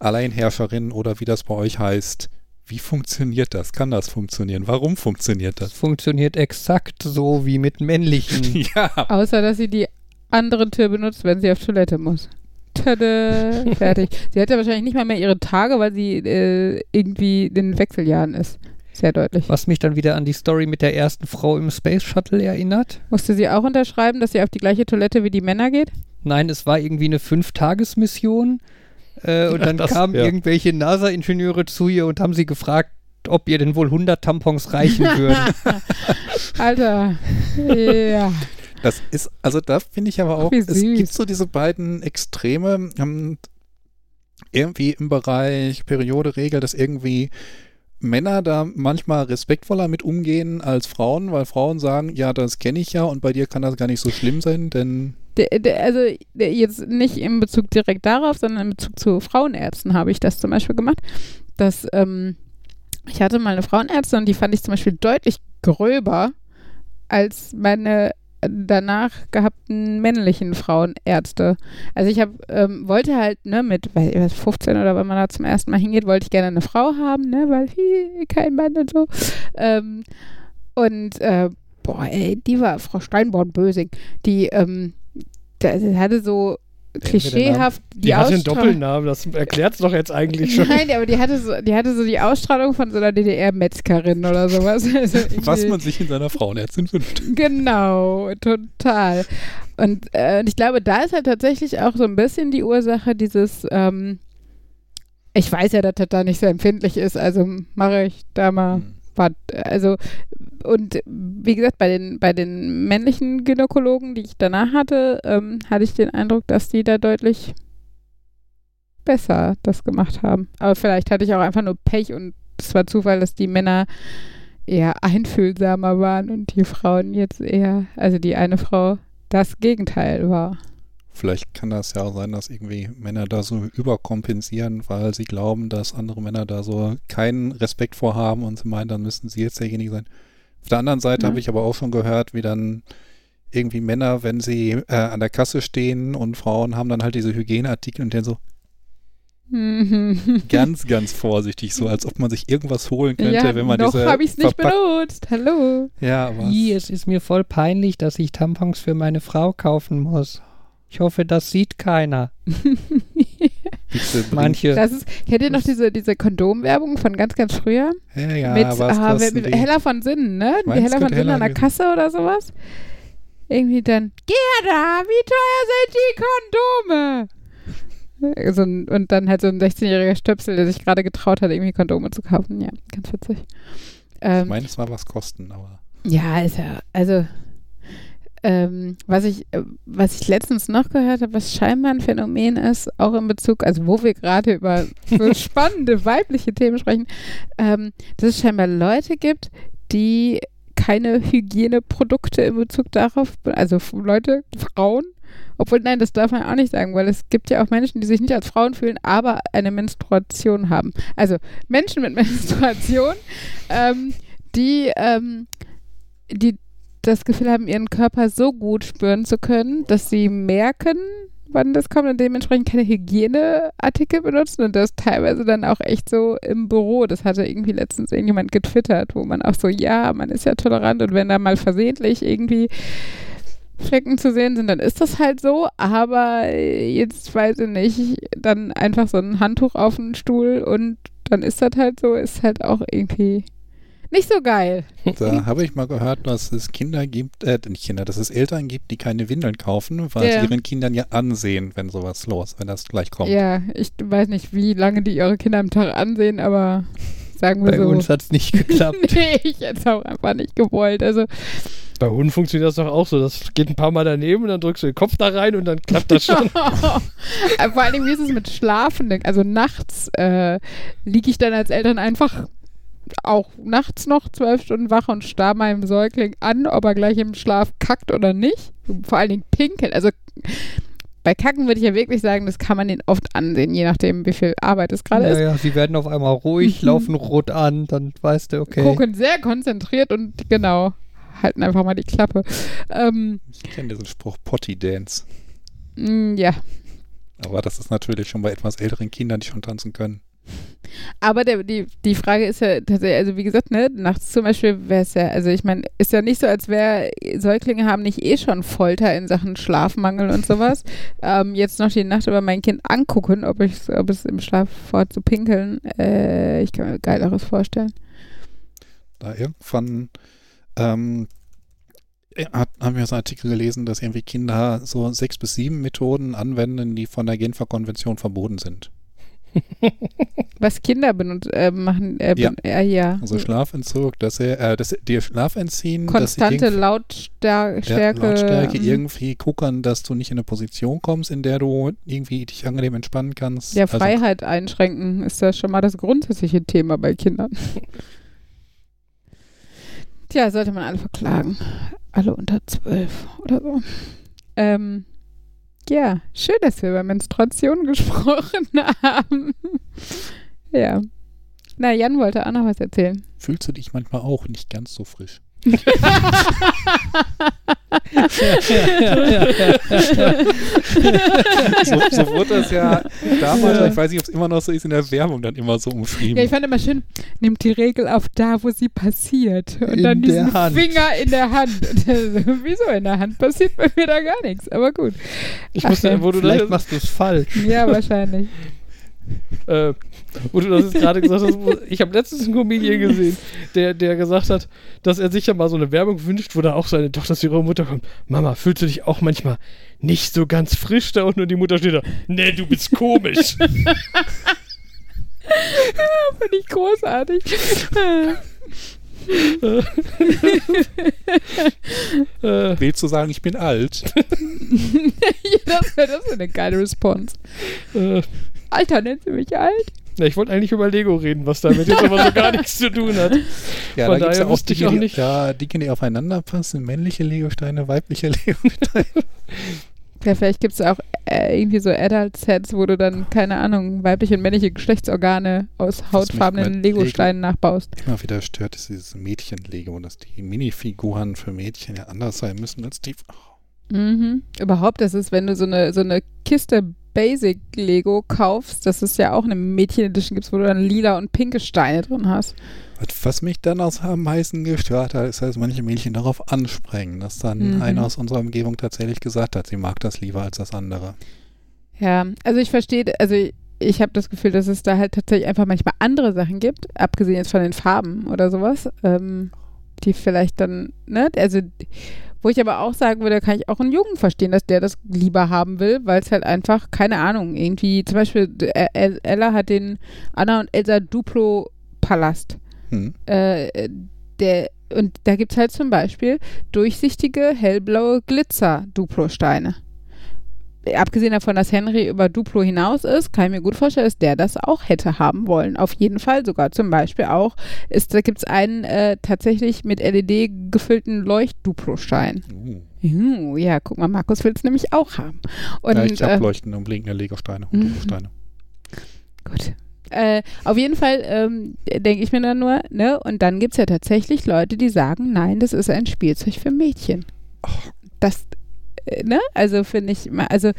S3: Alleinherrscherin oder wie das bei euch heißt. Wie funktioniert das? Kann das funktionieren? Warum funktioniert
S1: Das
S3: das?
S1: funktioniert exakt so wie mit männlichen.
S3: ja,
S2: Außer, dass sie die andere Tür benutzt, wenn sie auf Toilette muss. Tada, fertig. Sie hat ja wahrscheinlich nicht mal mehr ihre Tage, weil sie äh, irgendwie in den Wechseljahren ist. Sehr deutlich.
S1: Was mich dann wieder an die Story mit der ersten Frau im Space Shuttle erinnert.
S2: Musste sie auch unterschreiben, dass sie auf die gleiche Toilette wie die Männer geht?
S1: Nein, es war irgendwie eine Fünf-Tages-Mission. Äh, und dann
S4: Das-
S1: kamen
S4: ja.
S1: irgendwelche NASA-Ingenieure zu ihr und haben sie gefragt, ob ihr denn wohl 100 Tampons reichen würden.
S2: Alter. ja.
S3: das ist, also da finde ich aber auch, es gibt so diese beiden Extreme, ähm, irgendwie im Bereich Periode regelt, dass irgendwie Männer da manchmal respektvoller mit umgehen als Frauen, weil Frauen sagen, ja, das kenne ich ja und bei dir kann das gar nicht so schlimm sein, denn
S2: Der, der, also der, jetzt nicht in Bezug direkt darauf, sondern in Bezug zu Frauenärzten habe ich das zum Beispiel gemacht. Dass ähm, ich hatte mal eine Frauenärztin und die fand ich zum Beispiel deutlich gröber als meine danach gehabten männlichen Frauenärzte. Also ich habe ähm, wollte halt ne mit weiß, 15 oder wenn man da zum ersten Mal hingeht, wollte ich gerne eine Frau haben, ne, weil hi, kein Mann und so. Ähm, und äh, boah, ey, die war Frau Steinborn-Bösing, die ähm, hatte so klischeehaft die,
S4: Die hatte einen Doppelnamen, das erklärt es doch jetzt eigentlich schon.
S2: Nein, aber die hatte so, die hatte so die Ausstrahlung von so einer DDR-Metzgerin oder sowas. Also
S3: was man sich in seiner Frauenärztin wünscht.
S2: Genau, total. Und äh, ich glaube, da ist halt tatsächlich auch so ein bisschen die Ursache dieses, ähm, ich weiß ja, dass das da nicht so empfindlich ist, also mache ich da mal
S3: Hm.
S2: Was. Also, und wie gesagt, bei den, bei den männlichen Gynäkologen, die ich danach hatte, ähm, hatte ich den Eindruck, dass die da deutlich besser das gemacht haben. Aber vielleicht hatte ich auch einfach nur Pech und es war Zufall, dass die Männer eher einfühlsamer waren und die Frauen jetzt eher, also die eine Frau das Gegenteil war.
S3: Vielleicht kann das ja auch sein, dass irgendwie Männer da so überkompensieren, weil sie glauben, dass andere Männer da so keinen Respekt vorhaben und sie meinen, dann müssten sie jetzt derjenige sein. Auf der anderen Seite
S2: Ja.
S3: habe ich aber auch schon gehört, wie dann irgendwie Männer, wenn sie äh, an der Kasse stehen und Frauen haben dann halt diese Hygieneartikel und dann so ganz, ganz vorsichtig, so als ob man sich irgendwas holen könnte,
S2: ja,
S3: wenn man
S2: noch
S3: diese
S2: habe ich es nicht benutzt. Hallo.
S3: Ja, aber
S1: Ih, es ist mir voll peinlich, dass ich Tampons für meine Frau kaufen muss. Ich hoffe, das sieht keiner. Manche.
S2: Das ist, kennt ihr noch diese, diese Kondomwerbung von ganz, ganz früher?
S3: Ja, ja,
S2: mit,
S3: was
S2: ah, mit
S3: die?
S2: Heller von Sinnen, ne?
S3: Ich
S2: die Heller von Sinnen an der Kasse oder sowas. Irgendwie dann, Gerda, wie teuer sind die Kondome? So ein, und dann halt so ein 16-jähriger Stöpsel, der sich gerade getraut hat, irgendwie Kondome zu kaufen. Ja, ganz witzig.
S3: Ich
S2: Ähm,
S3: meine, es war was kosten, aber
S2: ja, ist ja, also ähm, was ich, äh, was ich letztens noch gehört habe, was scheinbar ein Phänomen ist, auch in Bezug, also wo wir gerade über so spannende weibliche Themen sprechen, ähm, dass es scheinbar Leute gibt, die keine Hygieneprodukte in Bezug darauf, also Leute, Frauen, obwohl, nein, das darf man auch nicht sagen, weil es gibt ja auch Menschen, die sich nicht als Frauen fühlen, aber eine Menstruation haben. Also Menschen mit Menstruation, ähm, die, ähm, die das Gefühl haben, ihren Körper so gut spüren zu können, dass sie merken, wann das kommt und dementsprechend keine Hygieneartikel benutzen und das teilweise dann auch echt so im Büro. Das hatte irgendwie letztens irgendjemand getwittert, wo man auch so, ja, man ist ja tolerant und wenn da mal versehentlich irgendwie Flecken zu sehen sind, dann ist das halt so, aber jetzt weiß ich nicht, dann einfach so ein Handtuch auf den Stuhl und dann ist das halt so, ist halt auch irgendwie nicht so geil.
S3: Da habe ich mal gehört, dass es Kinder gibt, äh, nicht Kinder, dass es Eltern gibt, die keine Windeln kaufen, weil
S2: Ja.
S3: sie ihren Kindern ja ansehen, wenn sowas los, wenn das gleich kommt.
S2: Ja, ich weiß nicht, wie lange die ihre Kinder am Tag ansehen, aber sagen wir
S1: Bei
S2: so.
S1: uns hat es nicht geklappt.
S2: nee, ich hätte es auch einfach nicht gewollt. Also,
S4: Bei Hunden funktioniert das doch auch so. Das geht ein paar Mal daneben und dann drückst du den Kopf da rein und dann klappt das schon.
S2: Äh, Vor allen Dingen, wie ist es mit Schlafen? Also nachts äh, liege ich dann als Eltern einfach auch nachts noch zwölf Stunden wach und starr meinem Säugling an, ob er gleich im Schlaf kackt oder nicht. Vor allen Dingen pinkelt. Also bei Kacken würde ich ja wirklich sagen, das kann man den oft ansehen, je nachdem, wie viel Arbeit es gerade
S1: ja,
S2: ist.
S1: ja, sie werden auf einmal ruhig,
S2: Mhm.
S1: laufen rot an, dann weißt du, okay.
S2: Gucken sehr konzentriert und genau, halten einfach mal die Klappe. Ähm,
S3: Ich kenne diesen Spruch Potty Dance.
S2: mh, ja,
S3: Aber das ist natürlich schon bei etwas älteren Kindern, die schon tanzen können.
S2: Aber der, die, die Frage ist ja tatsächlich, also wie gesagt, ne, nachts zum Beispiel wäre es ja, also ich meine, ist ja nicht so, als wäre, Säuglinge haben nicht eh schon Folter in Sachen Schlafmangel und sowas. ähm, jetzt noch die Nacht über mein Kind angucken, ob, ich, ob es im Schlaf fort zu pinkeln, äh, ich kann mir Geileres vorstellen.
S3: Da irgendwann ähm, äh, hat, haben wir so einen Artikel gelesen, dass irgendwie Kinder so sechs bis sieben Methoden anwenden, die von der Genfer Konvention verboten sind.
S2: Was Kinder benutzt, äh, machen, äh,
S3: Ja.
S2: ben, ja, ja.
S3: Also Schlafentzug, dass er, äh, dass dir Schlaf entziehen,
S2: Konstante Lautstärke.
S3: ja, Lautstärke
S2: ähm,
S3: irgendwie guckern, dass du nicht in eine Position kommst, in der du irgendwie dich angenehm entspannen kannst.
S2: Ja,
S3: Also,
S2: Freiheit einschränken ist ja schon mal das grundsätzliche Thema bei Kindern. Tja, sollte man alle verklagen. Alle unter zwölf oder so. Ähm, ja, schön, dass wir über Menstruation gesprochen haben. ja. Na, Jan wollte auch noch was erzählen.
S3: fühlst du dich manchmal auch nicht ganz so frisch. So, so wurde das ja damals, ich weiß nicht, ob es immer noch so ist, in der Werbung dann immer so umschrieben.
S2: Ja, ich fand immer schön, nimmt die Regel auf da, wo sie passiert. Und
S1: In
S2: dann
S1: der
S2: diesen
S1: Hand.
S2: Finger in der Hand. Wieso in der Hand? Passiert bei mir da gar nichts. Aber gut.
S4: Ich
S2: Ach
S4: musste,
S2: ja,
S4: wo du
S1: Vielleicht
S4: das,
S1: machst du es falsch.
S2: Ja, wahrscheinlich.
S4: Äh, wo du das jetzt gerade gesagt hast, ich habe letztens einen Comedian gesehen, der, der gesagt hat, dass er sich ja mal so eine Werbung wünscht, wo da auch seine Tochter zu ihrer Mutter kommt. Mama, fühlst du dich auch manchmal nicht so ganz frisch da unten? Und die Mutter steht da, nee, du bist komisch.
S2: Finde ich großartig.
S4: äh,
S3: Willst du sagen, ich bin alt?
S2: ja, das wäre das wär eine geile Response. Alter, nennt sie mich alt?
S4: na, ich wollte eigentlich über Lego reden, was damit jetzt aber so gar nichts zu tun hat.
S3: Ja,
S4: Von
S3: da gibt es ja
S4: daher
S3: auch
S4: wusste ich
S3: Dinge,
S4: auch
S3: die,
S4: nicht.
S3: Ja, Dinge, die aufeinander passen. Männliche Legosteine, weibliche Legosteine.
S2: Ja, vielleicht gibt es auch äh, irgendwie so Adult-Sets, wo du dann, keine Ahnung, weibliche und männliche Geschlechtsorgane aus hautfarbenen Lego-Steinen nachbaust.
S3: Immer wieder stört ist dieses Mädchen-Lego, dass die Minifiguren für Mädchen ja anders sein müssen als die. Oh,
S2: Mhm. Überhaupt, das ist, wenn du so eine, so eine Kiste Basic Lego kaufst, das ist ja auch eine Mädchen-Edition gibt, wo du dann lila und pinke Steine drin hast.
S3: Was- Was mich dann aus am meisten gestört hat, ist, dass manche Mädchen darauf anspringen, dass dann
S2: Mhm.
S3: einer aus unserer Umgebung tatsächlich gesagt hat, sie mag das lieber als das andere.
S2: Ja, also ich verstehe, also ich, ich habe das Gefühl, dass es da halt tatsächlich einfach manchmal andere Sachen gibt, abgesehen jetzt von den Farben oder sowas, ähm, die vielleicht dann, ne, also wo ich aber auch sagen würde, kann ich auch einen Jungen verstehen, dass der das lieber haben will, weil es halt einfach, keine Ahnung, irgendwie, zum Beispiel äh, El- Ella hat den Anna und Elsa Duplo Palast.
S3: Hm.
S2: Äh, der, und da gibt es halt zum Beispiel durchsichtige, hellblaue Glitzer-Duplo-Steine. Abgesehen davon, dass Henry über Duplo hinaus ist, kann ich mir gut vorstellen, dass der das auch hätte haben wollen. Auf jeden Fall sogar. Zum Beispiel auch, ist, da gibt es einen äh, tatsächlich mit LED gefüllten Leucht-Duplo-Stein.
S3: Uh.
S2: Uh, ja, guck mal, Markus will es nämlich auch haben. Und,
S3: ja, ich
S2: äh,
S3: habe leuchtende und blinkende Legosteine und
S2: Mhm.
S3: Duplosteine.
S2: Gut. Äh, auf jeden Fall ähm, denke ich mir dann nur, ne, und dann gibt es ja tatsächlich Leute, die sagen, nein, das ist ein Spielzeug für Mädchen. Das, äh, ne, also finde ich, also,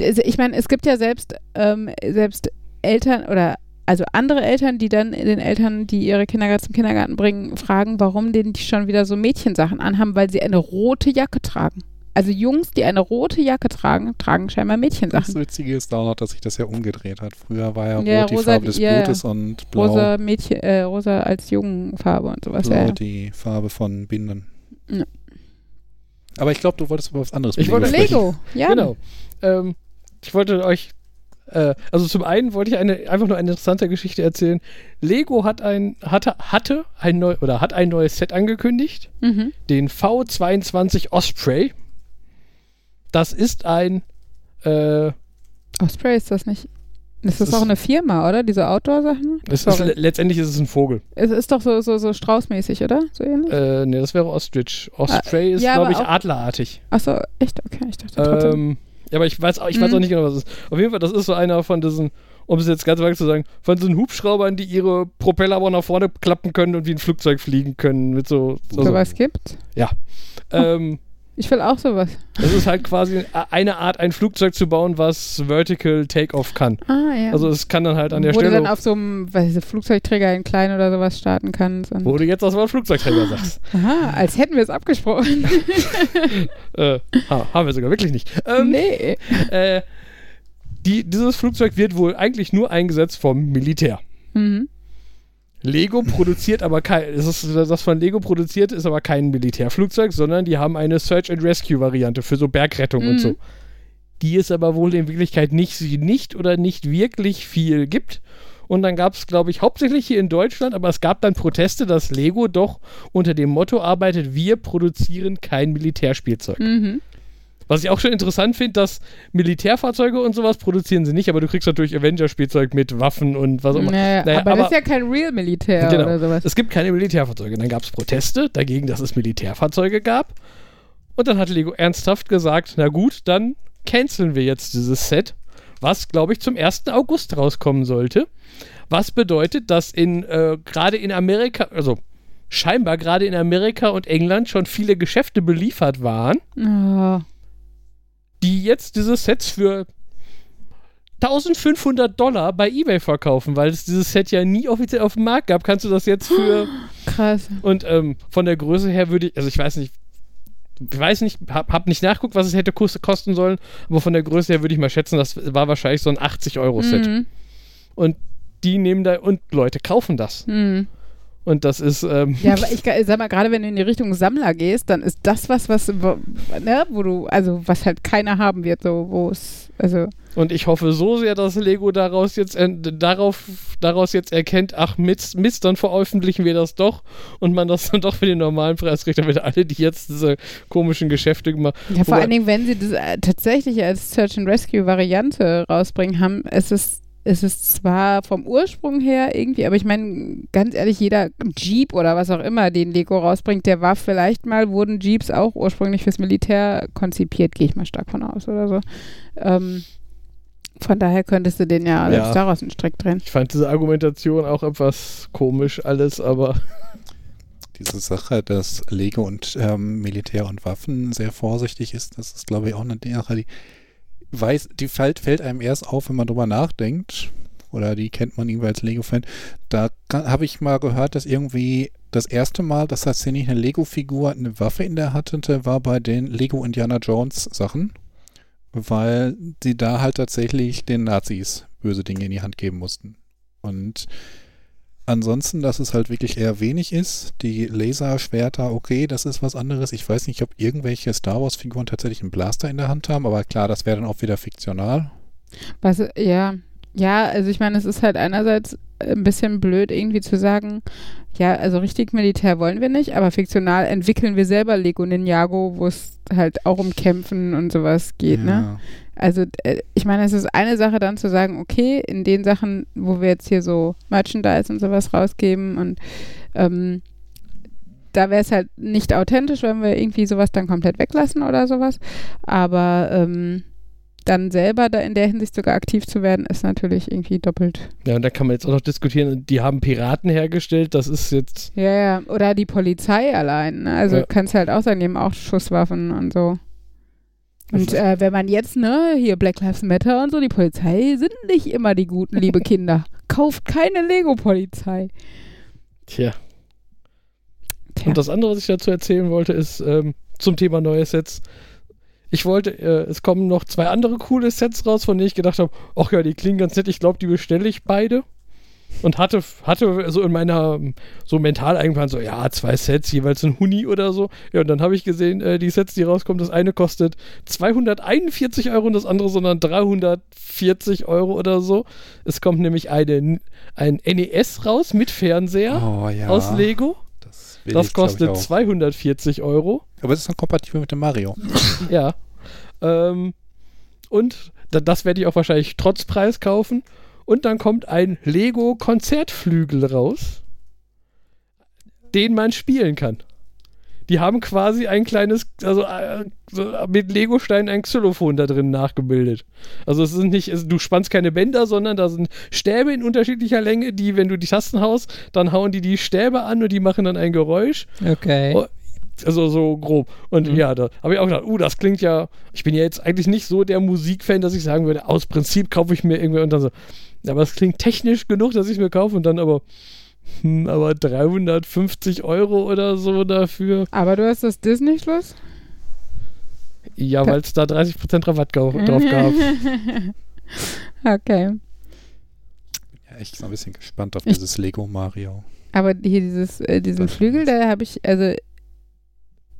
S2: also ich meine, es gibt ja selbst, ähm, selbst Eltern oder also andere Eltern, die dann den Eltern, die ihre Kinder zum Kindergarten bringen, fragen, warum denen die schon wieder so Mädchensachen anhaben, weil sie eine rote Jacke tragen. Also Jungs, die eine rote Jacke tragen, tragen scheinbar Mädchensachen.
S3: Das Witzige ist auch noch, dass sich das ja umgedreht hat. Früher war ja,
S2: Ja,
S3: rot die
S2: rosa-
S3: Farbe des
S2: ja.
S3: Blutes und blau,
S2: rosa Mädchen, äh, rosa als Jungenfarbe und sowas.
S3: blau
S2: Ja, ja.
S3: die Farbe von Binden.
S2: Ja.
S3: Aber ich glaube, du wolltest über was anderes
S4: Ich wollte-
S3: sprechen.
S2: Lego, ja.
S4: Genau. Ähm, ich wollte euch, äh, also zum einen wollte ich eine, einfach nur eine interessante Geschichte erzählen. Lego hat ein, hatte, hatte ein neu, oder hat ein neues Set angekündigt,
S2: Mhm.
S4: den V22 Osprey. Das ist ein, äh,
S2: Osprey ist das nicht. Das
S4: Das
S2: ist auch
S4: ist-
S2: eine Firma, oder? Diese Outdoor-Sachen?
S4: ist, letztendlich ist es ein Vogel.
S2: Es ist doch so, so, so straußmäßig, oder? So ähnlich?
S4: Äh, ne, das wäre Ostrich. Osprey ist,
S2: ja,
S4: glaube ich, adlerartig.
S2: Achso, echt? Okay, ich dachte trotzdem.
S4: Ähm, Ja, aber ich weiß, auch- ich weiß
S2: Mhm.
S4: auch nicht genau, was es ist. Auf jeden Fall, das ist so einer von diesen, um es jetzt ganz weit zu sagen, von diesen Hubschraubern, die ihre Propeller aber nach vorne klappen können und wie ein Flugzeug fliegen können mit so. so, so.
S2: Sowas gibt.
S4: Ähm,
S2: Ich will auch sowas.
S4: es ist halt quasi eine Art, ein Flugzeug zu bauen, was Vertical Takeoff kann.
S2: Ah, ja.
S4: Also es kann dann halt an der
S2: Wo du
S4: Stelle,
S2: dann auf so einem weiß ich, Flugzeugträger in klein oder sowas starten kannst.
S4: Wo du jetzt das Wort Flugzeugträger sagst.
S2: Aha, als hätten wir es abgesprochen.
S4: äh, ha, haben wir sogar wirklich nicht. Ähm,
S2: nee.
S4: äh, die, dieses Flugzeug wird wohl eigentlich nur eingesetzt vom Militär.
S2: Mhm.
S4: Lego produziert aber kein, ist, das von Lego produziert ist aber kein Militärflugzeug, sondern die haben eine Search and Rescue Variante für so Bergrettung und
S2: Mhm.
S4: so. Die es aber wohl in Wirklichkeit nicht, nicht oder nicht wirklich viel gibt. Und dann gab es, glaube ich, hauptsächlich hier in Deutschland, aber es gab dann Proteste, dass Lego doch unter dem Motto arbeitet, wir produzieren kein Militärspielzeug.
S2: Mhm.
S4: Was ich auch schon interessant finde, dass Militärfahrzeuge und sowas produzieren sie nicht, aber du kriegst natürlich Avenger-Spielzeug mit Waffen und was auch immer.
S2: Naja,
S4: Naja,
S2: aber,
S4: aber-
S2: das ist ja kein Real-Militär
S4: Genau.
S2: oder sowas.
S4: Es gibt keine Militärfahrzeuge. Dann gab es Proteste dagegen, dass es Militärfahrzeuge gab. Und dann hat Lego ernsthaft gesagt, na gut, dann canceln wir jetzt dieses Set, was, glaube ich, zum 1. August rauskommen sollte. Was bedeutet, dass in äh, gerade in Amerika, also scheinbar gerade in Amerika und England schon viele Geschäfte beliefert waren,
S2: Oh.
S4: Die jetzt diese Sets für 1500 Dollar bei eBay verkaufen, weil es dieses Set ja nie offiziell auf dem Markt gab. Kannst du das jetzt für
S2: Krass.
S4: und ähm, von der Größe her würde ich, also ich weiß nicht, ich weiß nicht, hab, hab nicht nachguckt, was es hätte kos- kosten sollen, aber von der Größe her würde ich mal schätzen, das war wahrscheinlich so ein 80-Euro-Set.
S2: Mhm.
S4: Und die nehmen da, und Leute kaufen das.
S2: Mhm.
S4: Und das ist, ähm,
S2: Ja, aber ich sag mal, gerade wenn du in die Richtung Sammler gehst, dann ist das was, was, ne, wo du, also was halt keiner haben wird, so, wo es, also,
S4: und ich hoffe so sehr, dass Lego daraus jetzt, äh, darauf, daraus jetzt erkennt, ach Mist, Mist, dann veröffentlichen wir das doch und man das dann doch für den normalen Preis kriegt, damit alle, die jetzt diese komischen Geschäfte gemacht
S2: ja, vor allen Dingen, wenn sie das äh, tatsächlich als Search and Rescue Variante rausbringen, haben, es ist, es ist zwar vom Ursprung her irgendwie, aber ich meine, ganz ehrlich, jeder Jeep oder was auch immer, den Lego rausbringt, der war vielleicht mal, wurden Jeeps auch ursprünglich fürs Militär konzipiert, gehe ich mal stark von aus oder so. Ähm, von daher könntest du den ja,
S4: Ja.
S2: selbst daraus einen Strick drehen.
S4: Ich fand diese Argumentation auch etwas komisch alles, aber
S3: Diese Sache, dass Lego und ähm, Militär und Waffen sehr vorsichtig ist, das ist, glaube ich, auch eine Sache, die weiß, die fällt, fällt einem erst auf, wenn man drüber nachdenkt. Oder die kennt man irgendwie als Lego-Fan. Da habe ich mal gehört, dass irgendwie das erste Mal, dass tatsächlich eine Lego-Figur eine Waffe in der Hand hatte, war bei den Lego Indiana Jones Sachen. Weil sie da halt tatsächlich den Nazis böse Dinge in die Hand geben mussten. Und Ansonsten, dass es halt wirklich eher wenig ist. Die Laserschwerter, okay, das ist was anderes. Ich weiß nicht, ob irgendwelche Star Wars-Figuren tatsächlich einen Blaster in der Hand haben, aber klar, das wäre dann auch wieder fiktional.
S2: Was, ja, ja, also ich meine, es ist halt einerseits ein bisschen blöd irgendwie zu sagen, ja, also richtig Militär wollen wir nicht, aber fiktional entwickeln wir selber Lego Ninjago, wo es halt auch um Kämpfen und sowas geht, ne? Also äh, ich meine, es ist eine Sache dann zu sagen, okay, in den Sachen, wo wir jetzt hier so Merchandise und sowas rausgeben und ähm, da wäre es halt nicht authentisch, wenn wir irgendwie sowas dann komplett weglassen oder sowas. Aber ähm, dann selber da in der Hinsicht sogar aktiv zu werden, ist natürlich irgendwie doppelt.
S4: ja, und da kann man jetzt auch noch diskutieren, die haben Piraten hergestellt, das ist jetzt,
S2: Ja, ja. Oder die Polizei allein. Ne? Also
S4: Ja.
S2: kannst halt auch sagen, die haben auch Schusswaffen und so. Und äh, wenn man jetzt, ne, hier Black Lives Matter und so, die Polizei sind nicht immer die Guten, liebe Kinder. Kauft keine Lego-Polizei.
S4: tja.
S2: Tja.
S4: Und das andere, was ich dazu erzählen wollte, ist ähm, zum Thema neue Sets. Ich wollte, äh, es kommen noch zwei andere coole Sets raus, von denen ich gedacht habe, ach ja, die klingen ganz nett, ich glaube, die bestelle ich beide. Und hatte, hatte so in meiner so mental irgendwann so, ja, zwei Sets, jeweils ein Huni oder so. Ja, und dann habe ich gesehen, äh, die Sets, die rauskommen, das eine kostet 241 Euro und das andere sondern 340 Euro oder so. Es kommt nämlich eine, ein NES raus mit Fernseher
S3: Oh ja.
S4: aus Lego.
S3: Das,
S4: Das
S3: ich,
S4: kostet
S3: auch.
S4: 240 Euro.
S3: Aber es ist dann kompatibel mit dem Mario.
S4: Ja. Ähm, und da, das werde ich auch wahrscheinlich trotz Preis kaufen. Und dann kommt ein Lego Konzertflügel raus, den man spielen kann. Die haben quasi ein kleines, also äh, so mit Legosteinen ein Xylophon da drin nachgebildet. Also es sind nicht, du spannst keine Bänder, sondern da sind Stäbe in unterschiedlicher Länge, die, wenn du die Tasten haust, dann hauen die die Stäbe an und die machen dann ein Geräusch.
S1: Okay.
S4: Also so grob. Und
S1: Mhm.
S4: ja, da habe ich auch gedacht, uh, das klingt ja, ich bin ja jetzt eigentlich nicht so der Musikfan, dass ich sagen würde, aus Prinzip kaufe ich mir irgendwie und dann so, aber es klingt technisch genug, dass ich es mir kaufe und dann aber, hm, aber 350 Euro oder so dafür.
S2: Aber du hast das Disney-Schluss?
S4: Ja, weil es da 30% Rabatt drauf gab.
S2: okay.
S3: Ja, ich bin ein bisschen gespannt auf dieses Lego Mario.
S2: Aber hier dieses, äh, diesen
S3: Das
S2: Flügel, da habe ich, also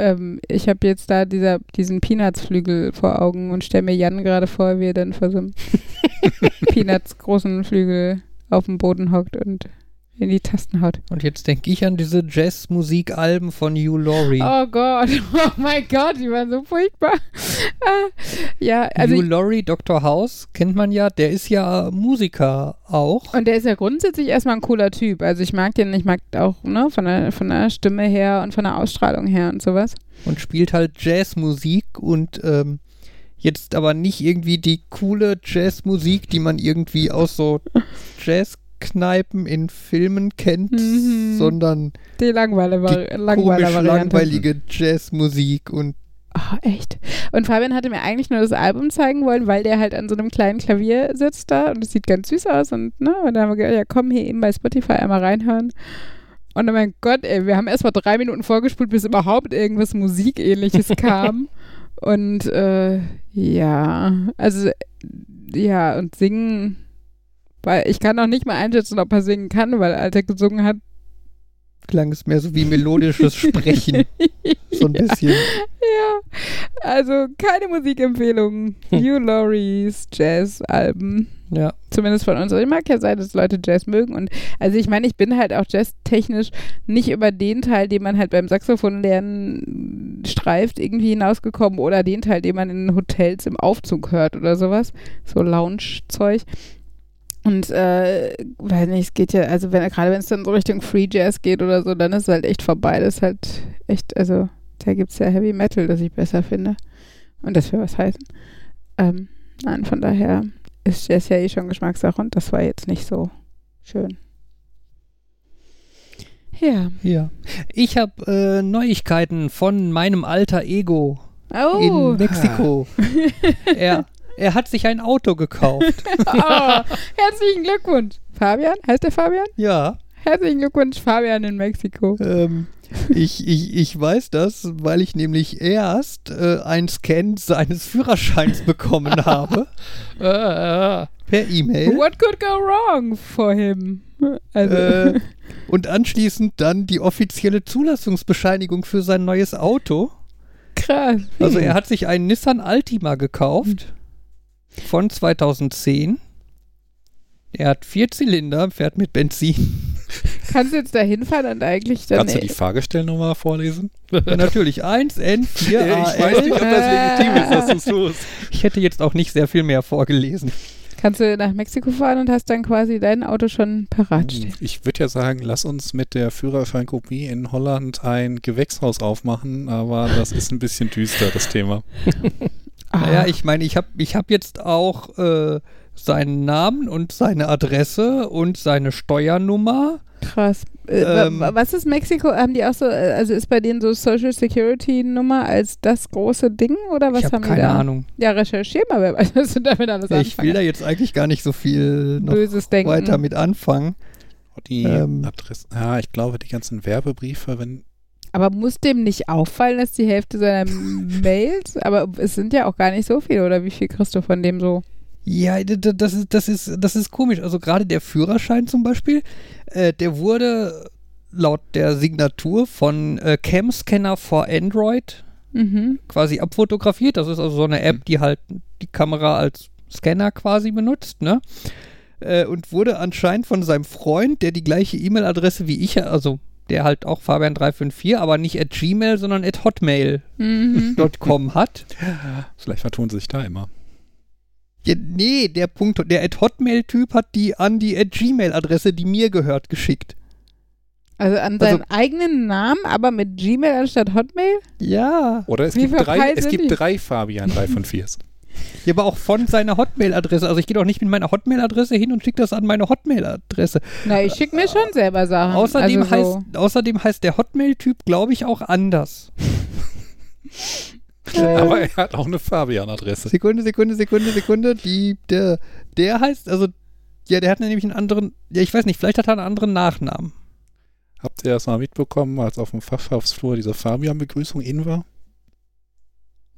S2: ähm, ich habe jetzt da dieser, diesen Peanuts-Flügel vor Augen und stelle mir Jan gerade vor, wie er dann vor so einem Peanuts großen Flügel auf dem Boden hockt und in die Tasten haut.
S1: Und jetzt denke ich an diese Jazzmusikalben von Hugh Laurie.
S2: Oh Gott, oh mein Gott, die waren so furchtbar. Ah, ja, also
S1: Hugh Laurie, Dr. House, kennt man ja, der ist ja Musiker auch.
S2: Und der ist ja grundsätzlich erstmal ein cooler Typ. Also ich mag den, ich mag auch, ne, von der, von der Stimme her und von der Ausstrahlung her und sowas.
S1: und spielt halt Jazzmusik und ähm, jetzt aber nicht irgendwie die coole Jazzmusik, die man irgendwie aus so Jazzkneipen in Filmen kennt,
S2: Mhm.
S1: sondern
S2: Die Langweile
S1: komisch
S2: Langweiler-Variante.
S1: langweilige Jazzmusik und
S2: Oh, echt. Und Fabian hatte mir eigentlich nur das Album zeigen wollen, weil der halt an so einem kleinen Klavier sitzt da und es sieht ganz süß aus und, ne, und dann haben wir gedacht, ja komm, hier eben bei Spotify einmal reinhören. Und dann mein Gott, ey, wir haben erst mal drei Minuten vorgespult, bis überhaupt irgendwas Musikähnliches kam. Und äh, ja, also ja, und singen, weil ich kann auch nicht mal einschätzen, ob er singen kann, weil als er gesungen hat,
S1: klang es mehr so wie melodisches Sprechen. So ein bisschen.
S2: Ja, also keine Musikempfehlung. Hugh Laurie's Jazz-Alben.
S1: Ja.
S2: Zumindest von uns. Also ich mag ja sein, dass Leute Jazz mögen. Und also ich meine, ich bin halt auch jazztechnisch nicht über den Teil, den man halt beim Saxophon lernen streift, irgendwie hinausgekommen oder den Teil, den man in Hotels im Aufzug hört oder sowas. So Lounge-Zeug. Und äh, weiß nicht, es geht ja, also wenn gerade wenn es dann so Richtung Free Jazz geht oder so, dann ist es halt echt vorbei. Das ist halt echt, also da gibt es ja Heavy Metal, das ich besser finde. Und das will was heißen. Ähm, nein, von daher ist Jazz ja eh schon Geschmackssache und das war jetzt nicht so schön. Ja.
S1: Ja. Ich habe äh, Neuigkeiten von meinem alter Ego
S2: Oh.
S1: in Mexiko. er, er hat sich ein Auto gekauft.
S2: oh. Herzlichen Glückwunsch. Fabian? Heißt der Fabian?
S1: ja.
S2: Herzlichen Glückwunsch, Fabian in Mexiko.
S1: Ähm, ich, ich, ich weiß das, weil ich nämlich erst äh, einen Scan seines Führerscheins bekommen habe
S4: Äh, äh,
S1: per E-Mail
S2: What could go wrong for him? Also,
S1: äh, und anschließend dann die offizielle Zulassungsbescheinigung für sein neues Auto.
S2: krass.
S1: Also er hat sich einen Nissan Altima gekauft von 2010. Er hat vier Zylinder, fährt mit Benzin.
S2: Kannst du jetzt da hinfahren und eigentlich dann.
S3: Kannst du die Fahrgestellnummer vorlesen?
S1: Natürlich 1N4
S3: ich weiß nicht, ob das legitim ist, dass du es tust.
S1: Ich hätte jetzt auch nicht sehr viel mehr vorgelesen.
S2: Kannst du nach Mexiko fahren und hast dann quasi dein Auto schon parat stehen.
S3: Ich würde ja sagen, lass uns mit der Führerscheinkopie in Holland ein Gewächshaus aufmachen, aber das ist ein bisschen düster, das Thema.
S1: Naja,
S2: Ah.
S1: ich meine, ich habe ich hab jetzt auch äh, seinen Namen und seine Adresse und seine Steuernummer.
S2: Krass. Äh,
S1: Ähm,
S2: wa- was ist Mexiko? Haben die auch so, äh, also ist bei denen so Social Security Nummer als das große Ding oder was
S1: ich habe
S2: haben die
S1: keine? Ahnung.
S2: Ja, recherchier mal, wer weiß, was du damit alles
S1: Ich will da
S2: anfangen.
S1: jetzt eigentlich gar nicht so viel noch
S2: Böses Denken.
S1: weiter mit anfangen.
S3: Die
S1: Ähm.
S3: Adresse, ja, ich glaube, die ganzen Werbebriefe, wenn,
S2: Aber muss dem nicht auffallen, dass die Hälfte seiner Mails, aber es sind ja auch gar nicht so viele, oder wie viel kriegst du von dem so?
S1: Ja, das ist, das ist, das ist komisch. Also gerade der Führerschein zum Beispiel, äh, der wurde laut der Signatur von äh, Cam Scanner for Android
S2: Mhm.
S1: quasi abfotografiert. Das ist also so eine App, die halt die Kamera als Scanner quasi benutzt, ne? Äh, und wurde anscheinend von seinem Freund, der die gleiche E-Mail-Adresse wie ich, also der halt auch Fabian354, aber nicht at Gmail, sondern at hotmail.com
S2: Mhm.
S1: hat.
S3: vielleicht vertun sie sich da immer.
S1: Ja, nee, der Punkt, der at Hotmail-Typ hat die an die at Gmail-Adresse, die mir gehört, geschickt.
S2: Also an
S1: Also-
S2: seinen eigenen Namen, aber mit Gmail anstatt Hotmail?
S1: Ja.
S3: Oder es
S2: Wie
S3: gibt, drei, es gibt drei Fabian 3 von 4.
S1: Ja, aber auch von seiner Hotmail-Adresse. Also ich gehe doch nicht mit meiner Hotmail-Adresse hin und schicke das an meine Hotmail-Adresse.
S2: Na, ich schicke mir schon selber Sachen.
S1: Außerdem,
S2: also so.
S1: heißt, außerdem heißt der Hotmail-Typ, glaube ich, auch anders.
S3: Aber er hat auch eine Fabian-Adresse.
S1: Sekunde, Sekunde, Sekunde, Sekunde. Die, der, der heißt, also, ja, der hat nämlich einen anderen, ja, ich weiß nicht, vielleicht hat er einen anderen Nachnamen.
S3: Habt ihr das mal mitbekommen, als auf dem Fachschaftsflur diese Fabian-Begrüßung in war?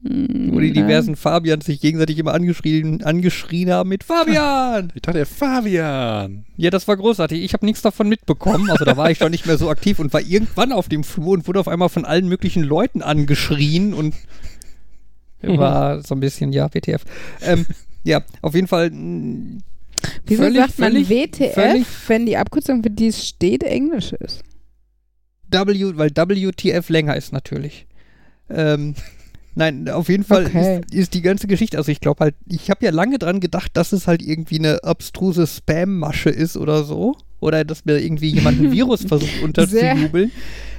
S2: Hm,
S1: Wo die diversen Fabians sich gegenseitig immer angeschrien, angeschrien haben mit Fabian!
S3: Ich dachte, Fabian.
S1: Ja, das war großartig. Ich habe nichts davon mitbekommen. Also da war ich schon nicht mehr so aktiv und war irgendwann auf dem Flur und wurde auf einmal von allen möglichen Leuten angeschrien und war so ein bisschen, ja, WTF. Ähm, ja, auf jeden Fall. mh,
S2: Wieso
S1: völlig,
S2: sagt man
S1: völlig,
S2: WTF,
S1: völlig-
S2: wenn die Abkürzung, für die es steht, Englisch ist?
S1: W, weil WTF länger ist natürlich. Ähm, nein, auf jeden Fall
S2: Okay.
S1: ist, ist die ganze Geschichte, also ich glaube halt, ich habe ja lange dran gedacht, dass es halt irgendwie eine abstruse Spam-Masche ist oder so. Oder dass mir irgendwie jemand ein Virus versucht unterzujubeln.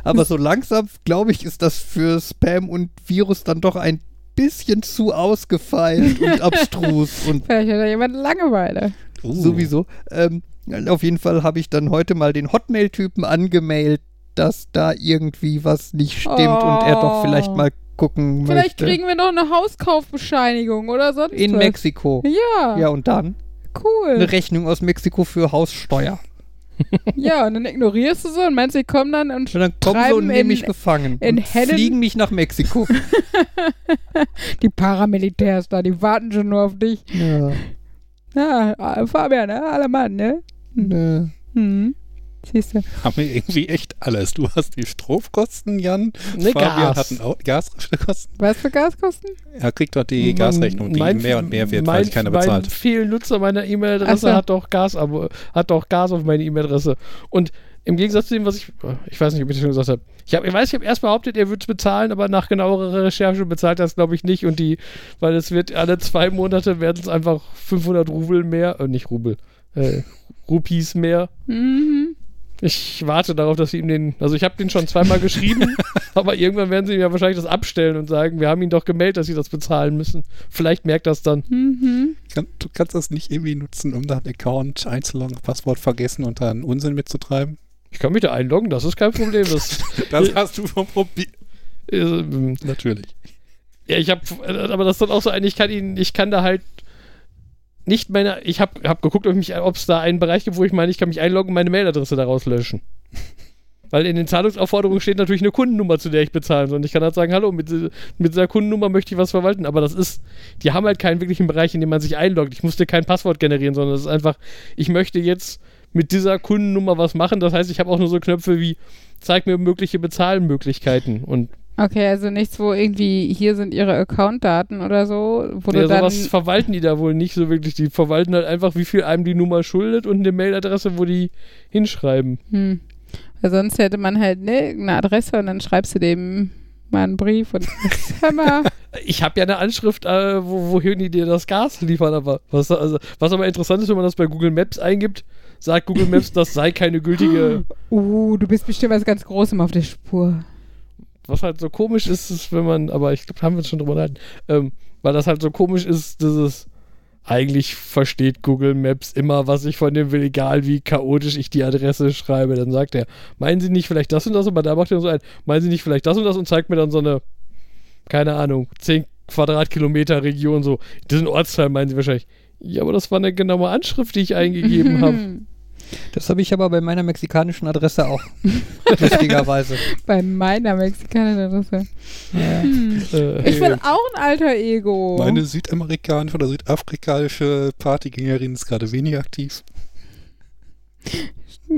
S1: Aber so langsam, glaube ich, ist das für Spam und Virus dann doch ein bisschen zu ausgefeilt und abstrus und
S2: Vielleicht hat da jemand Langeweile.
S3: Uh.
S1: sowieso. Ähm, auf jeden Fall habe ich dann heute mal den Hotmail-Typen angemeldet, dass da irgendwie was nicht stimmt und er doch vielleicht
S2: Oh.
S1: mal gucken
S2: Vielleicht
S1: möchte.
S2: kriegen wir noch eine Hauskaufbescheinigung oder sonst
S1: In
S2: was.
S1: Mexiko.
S2: Ja,
S1: Ja, und dann
S2: cool.
S1: eine Rechnung aus Mexiko für Haussteuer.
S2: Ja, und dann ignorierst du so und meinst, sie kommen dann und
S1: Und dann kommen sie und nehmen mich gefangen
S2: in
S1: und
S2: Hellen-
S1: fliegen mich nach Mexiko.
S2: die Paramilitärs da, die warten schon nur auf dich.
S1: ja,
S2: Ja, Fabian, ne? Alle Mann, ne?
S1: ne.
S2: Hm. Siehst du.
S3: Haben wir irgendwie echt alles. Du hast die Stromkosten, Jan.
S4: Ne,
S3: Fabian
S4: Gas.
S3: hat ein Au- Gaskosten.
S2: Was für Gaskosten?
S3: Er kriegt doch die
S4: Mein-
S3: Gasrechnung, die
S4: mein-
S3: mehr und mehr wird,
S4: mein,
S3: weil keiner
S4: mein
S3: bezahlt.
S4: Fehlnutzer meiner E-Mail-Adresse
S2: so.
S4: hat doch Gas, aber hat doch Gas auf meine E-Mail-Adresse. Und im Gegensatz zu dem, was ich, ich weiß nicht, ob ich das schon gesagt habe. Ich, hab, ich weiß, ich habe erst behauptet, er würde es bezahlen, aber nach genauerer Recherche bezahlt er es, glaube ich, nicht. Und die, weil es wird alle zwei Monate werden es einfach 500 Rubel mehr, äh, nicht Rubel, äh, Rupees mehr.
S2: Mhm.
S4: Ich warte darauf, dass sie ihm den, also ich habe den schon zweimal geschrieben, aber irgendwann werden sie ihm ja wahrscheinlich das abstellen und sagen, wir haben ihn doch gemeldet, dass sie das bezahlen müssen. Vielleicht merkt das dann.
S2: Mhm.
S3: Kann, du kannst das nicht irgendwie nutzen, um deinen Account einzuloggen, Passwort vergessen und dann Unsinn mitzutreiben?
S4: Ich kann mich da einloggen, das ist kein Problem. Das,
S3: Das hast du schon probiert.
S4: äh, ähm,
S3: Natürlich.
S4: ja, ich habe, aber das ist dann auch so ein, ich kann ihn, ich kann da halt nicht meine, ich habe hab geguckt, ob es da einen Bereich gibt, wo ich meine, ich kann mich einloggen und meine Mailadresse daraus löschen. Weil in den Zahlungsaufforderungen steht natürlich eine Kundennummer, zu der ich bezahlen soll. Und ich kann halt sagen, hallo, mit, mit dieser Kundennummer möchte ich was verwalten. Aber das ist, die haben halt keinen wirklichen Bereich, in dem man sich einloggt. Ich musste kein Passwort generieren, sondern es ist einfach, ich möchte jetzt mit dieser Kundennummer was machen. Das heißt, ich habe auch nur so Knöpfe wie, zeig mir mögliche Bezahlmöglichkeiten. Und
S2: Okay, also nichts, wo irgendwie hier sind ihre Accountdaten oder so, wo
S4: ja,
S2: du dann
S4: sowas verwalten die da wohl nicht so wirklich. Die verwalten halt einfach, wie viel einem die Nummer schuldet und eine Mailadresse, wo die hinschreiben.
S2: Hm. Weil sonst hätte man halt ne, eine Adresse und dann schreibst du dem mal einen Brief und mal.
S4: Ich habe ja eine Anschrift, äh, wo, wohin die dir das Gas liefern, aber was, also, was aber interessant ist, wenn man das bei Google Maps eingibt, sagt Google Maps, das sei keine gültige.
S2: Uh, du bist bestimmt was ganz Großem auf der Spur.
S4: Was halt so komisch ist, ist, wenn man, aber ich glaube, haben wir uns schon drüber unterhalten, ähm, weil das halt so komisch ist, dass es eigentlich versteht Google Maps immer, was ich von dem will, egal wie chaotisch ich die Adresse schreibe. Dann sagt er, meinen Sie nicht vielleicht das und das, aber da macht er so ein, meinen Sie nicht vielleicht das und das und zeigt mir dann so eine, keine Ahnung, 10 Quadratkilometer Region, so, diesen Ortsteil meinen Sie wahrscheinlich. Ja, aber das war eine genaue Anschrift, die ich eingegeben habe.
S1: Das habe ich aber bei meiner mexikanischen Adresse auch. Lustigerweise.
S2: Bei meiner mexikanischen Adresse. Hm.
S4: Äh,
S2: Ich will auch ein alter Ego.
S3: Meine südamerikanische oder südafrikanische Partygängerin ist gerade weniger aktiv.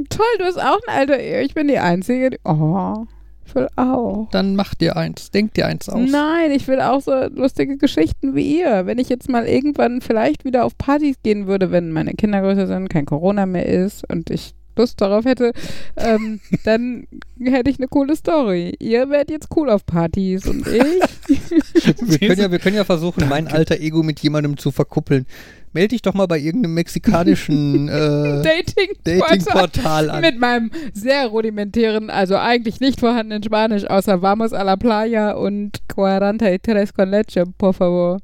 S2: Toll, du hast auch ein alter Ego. Ich bin die Einzige. Die oh, ich will auch.
S1: Dann mach dir eins. Denk dir eins aus.
S2: Nein, ich will auch so lustige Geschichten wie ihr. Wenn ich jetzt mal irgendwann vielleicht wieder auf Partys gehen würde, wenn meine Kinder größer sind, kein Corona mehr ist und ich Lust darauf hätte, ähm, dann hätte ich eine coole Story. Ihr werdet jetzt cool auf Partys und ich.
S1: Wir können, ja, wir können ja versuchen, mein alter Ego mit jemandem zu verkuppeln. Melde dich doch mal bei irgendeinem mexikanischen äh,
S2: Dating,
S1: Dating-Portal an.
S2: Mit meinem sehr rudimentären, also eigentlich nicht vorhandenen Spanisch, außer Vamos a la playa und 43 con leche, por favor.